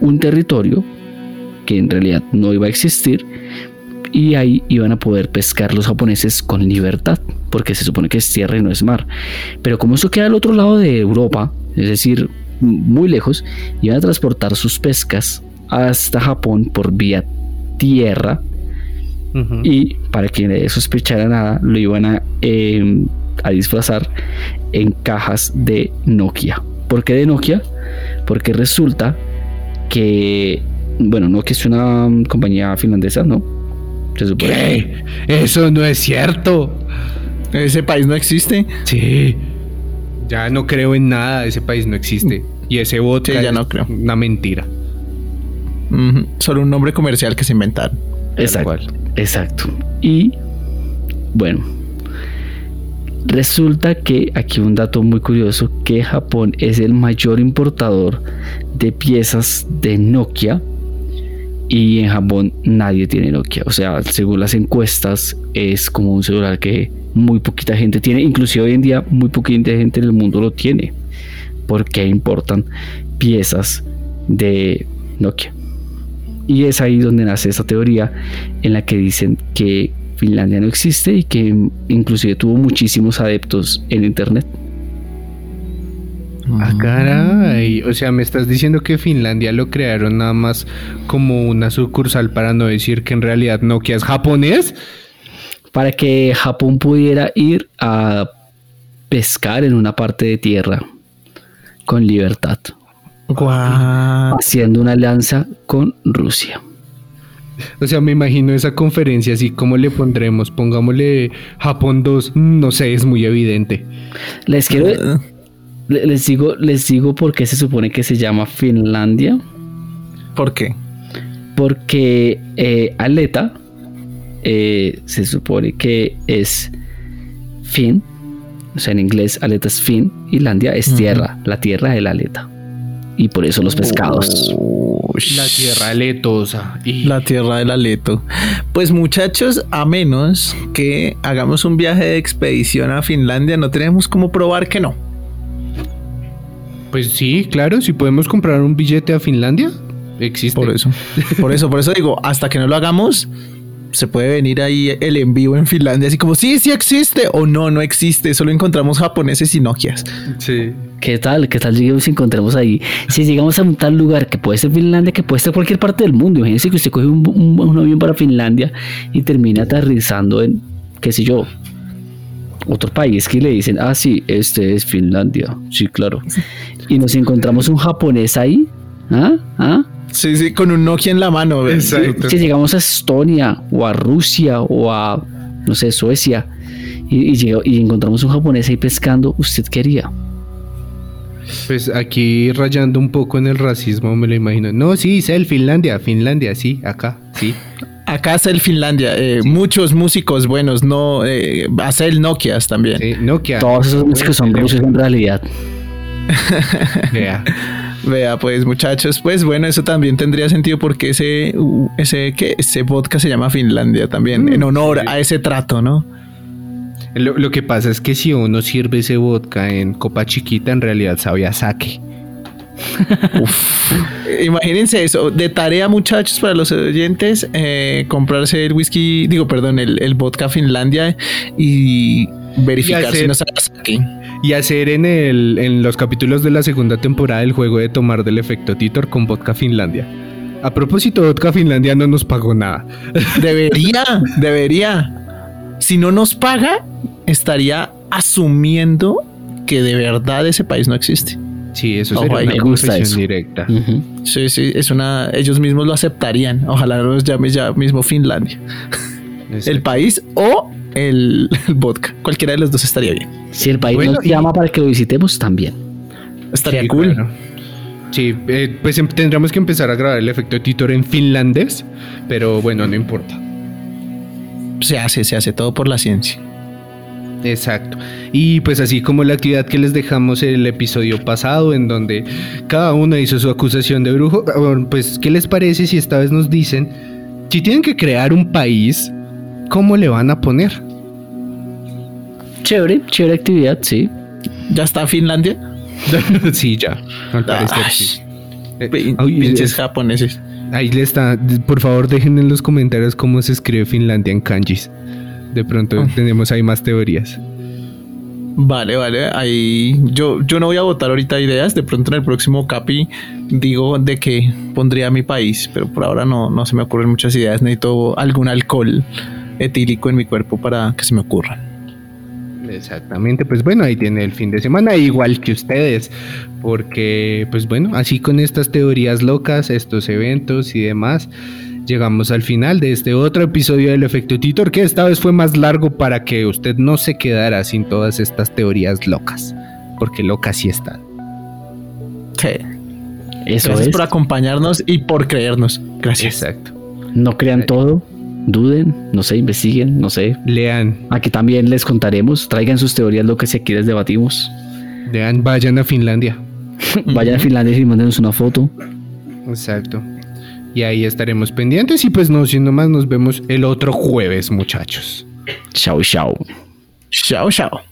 un territorio que en realidad no iba a existir y ahí iban a poder pescar los japoneses con libertad, porque se supone que es tierra y no es mar. Pero como eso queda al otro lado de Europa, es decir, muy lejos, iban a transportar sus pescas hasta Japón por vía tierra y para que sospechara nada, lo iban a, eh, a disfrazar en cajas de Nokia. ¿Por qué de Nokia? Porque resulta que, bueno, Nokia es una mm, compañía finlandesa, ¿no? Se supone. ¿Qué? Eso no es cierto. Ese país no existe. Sí. Ya no creo en nada, ese país no existe. Y ese Sí, ya es no creo. una mentira. Solo un nombre comercial que se inventaron. Exacto. Exacto. Y bueno, resulta que aquí un dato muy curioso que Japón es el mayor importador de piezas de Nokia y en Japón nadie tiene Nokia. O sea, según las encuestas es como un celular que muy poquita gente tiene, inclusive hoy en día muy poquita gente en el mundo lo tiene porque importan piezas de Nokia. Y es ahí donde nace esa teoría en la que dicen que Finlandia no existe y que inclusive tuvo muchísimos adeptos en internet. Ah, caray. O sea, me estás diciendo que Finlandia lo crearon nada más como una sucursal para no decir que en realidad Nokia es japonés. Para que Japón pudiera ir a pescar en una parte de tierra con libertad, Haciendo una alianza con Rusia. O sea, me imagino esa conferencia así, ¿cómo le pondremos? Pongámosle Japón 2, no sé, es muy evidente. Les quiero, le- les digo, les digo por qué se supone que se llama Finlandia. ¿Por qué? Porque eh, aleta eh, se supone que es fin, o sea, en inglés aleta es fin y landia es tierra, la tierra de la aleta. Y por eso los pescados. La tierra letosa. Y La tierra del aleto. Pues muchachos, a menos que hagamos un viaje de expedición a Finlandia, no tenemos cómo probar que no. Pues sí, claro, si podemos comprar un billete a Finlandia, existe. Por eso. Por eso, por eso digo, hasta que no lo hagamos, se puede venir ahí el en vivo en Finlandia, así como, sí, sí existe, o no, no existe, solo encontramos japoneses y Nokias. Sí. ¿Qué tal? ¿Qué tal lleguemos y encontremos ahí? Si llegamos a un tal lugar que puede ser Finlandia, que puede ser cualquier parte del mundo. Imagínense que usted coge un, un- un avión para Finlandia y termina aterrizando en, qué sé yo, otro país que le dicen, ah, sí, este es Finlandia. Sí, claro. Y nos encontramos un japonés ahí. ¿Ah? ¿Ah? Sí, sí, con un Nokia en la mano. Exacto. Si llegamos a Estonia o a Rusia o a, no sé, Suecia y, y, y encontramos un japonés ahí pescando, ¿usted qué haría? Pues aquí rayando un poco en el racismo, me lo imagino. No, sí, el Finlandia, Finlandia, sí, acá, sí. Acá está el Finlandia, eh, muchos músicos buenos, no, eh, hace el Nokias también. sí Nokia. Todos esos músicos son rusos en realidad. Vea. Vea, pues muchachos, pues bueno, eso también tendría sentido porque ese, ese, ¿qué? ese podcast se llama Finlandia también, Mm, en honor sí. a ese trato, ¿no? Lo, lo que pasa es que si uno sirve ese vodka en copa chiquita, en realidad sabe a sake. Eh, Imagínense eso, de tarea muchachos para los oyentes, eh, comprarse el whisky, digo, perdón, el, el vodka Finlandia y verificar Y hacer- si no sabe a sake. Y hacer en, el, en los capítulos de la segunda temporada el juego de tomar del efecto Titor con vodka Finlandia. A propósito, vodka Finlandia no nos pagó nada. Debería, debería. Si no nos paga, estaría asumiendo que de verdad ese país no existe. Sí, eso Ojo sería ahí, una me gusta eso. directa. Sí, sí, es una. Ellos mismos lo aceptarían. Ojalá los llame ya mismo Finlandia. Exacto. El país o el, el vodka. Cualquiera de los dos estaría bien. Si el país Bueno, nos y- llama para que lo visitemos, también. Estaría Sí, cool. claro. Sí, eh, pues em- tendremos que empezar a grabar el efecto Titor en finlandés, pero bueno, no importa. Se hace, se hace todo por la ciencia. Exacto. Y pues así como la actividad que les dejamos el episodio pasado, en donde cada uno hizo su acusación de brujo, ah, pues ¿qué les parece si esta vez nos dicen, si tienen que crear un país, ¿cómo le van a poner? Chévere, chévere actividad, sí. ¿Ya está Finlandia? sí, ya. Al parecer, Ay, sí. Eh, ay, pinches eh, japoneses. ahí le está. Por favor, dejen en los comentarios cómo se escribe Finlandia en kanjis. De pronto tenemos ahí más teorías. Vale, vale. Ahí yo, yo no voy a votar ahorita ideas. De pronto en el próximo capi digo de que pondría mi país, pero por ahora no, no se me ocurren muchas ideas. Necesito algún alcohol etílico en mi cuerpo para que se me ocurran. Exactamente, pues bueno, ahí tiene el fin de semana, igual que ustedes, porque pues bueno, así con estas teorías locas, estos eventos y demás, llegamos al final de este otro episodio del efecto Titor, que esta vez fue más largo para que usted no se quedara sin todas estas teorías locas, porque locas sí están. Sí. Eso Gracias es. por acompañarnos y por creernos. Gracias. Exacto. No crean todo, duden, no sé, investiguen, no sé. Lean, Aquí también les contaremos, traigan sus teorías, lo que si aquí les debatimos. lean, vayan a Finlandia. Vayan a Finlandia y mándenos una foto. Exacto. Y ahí estaremos pendientes y pues no siendo más, nos vemos el otro jueves, muchachos. Chao, chao. Chao, chao.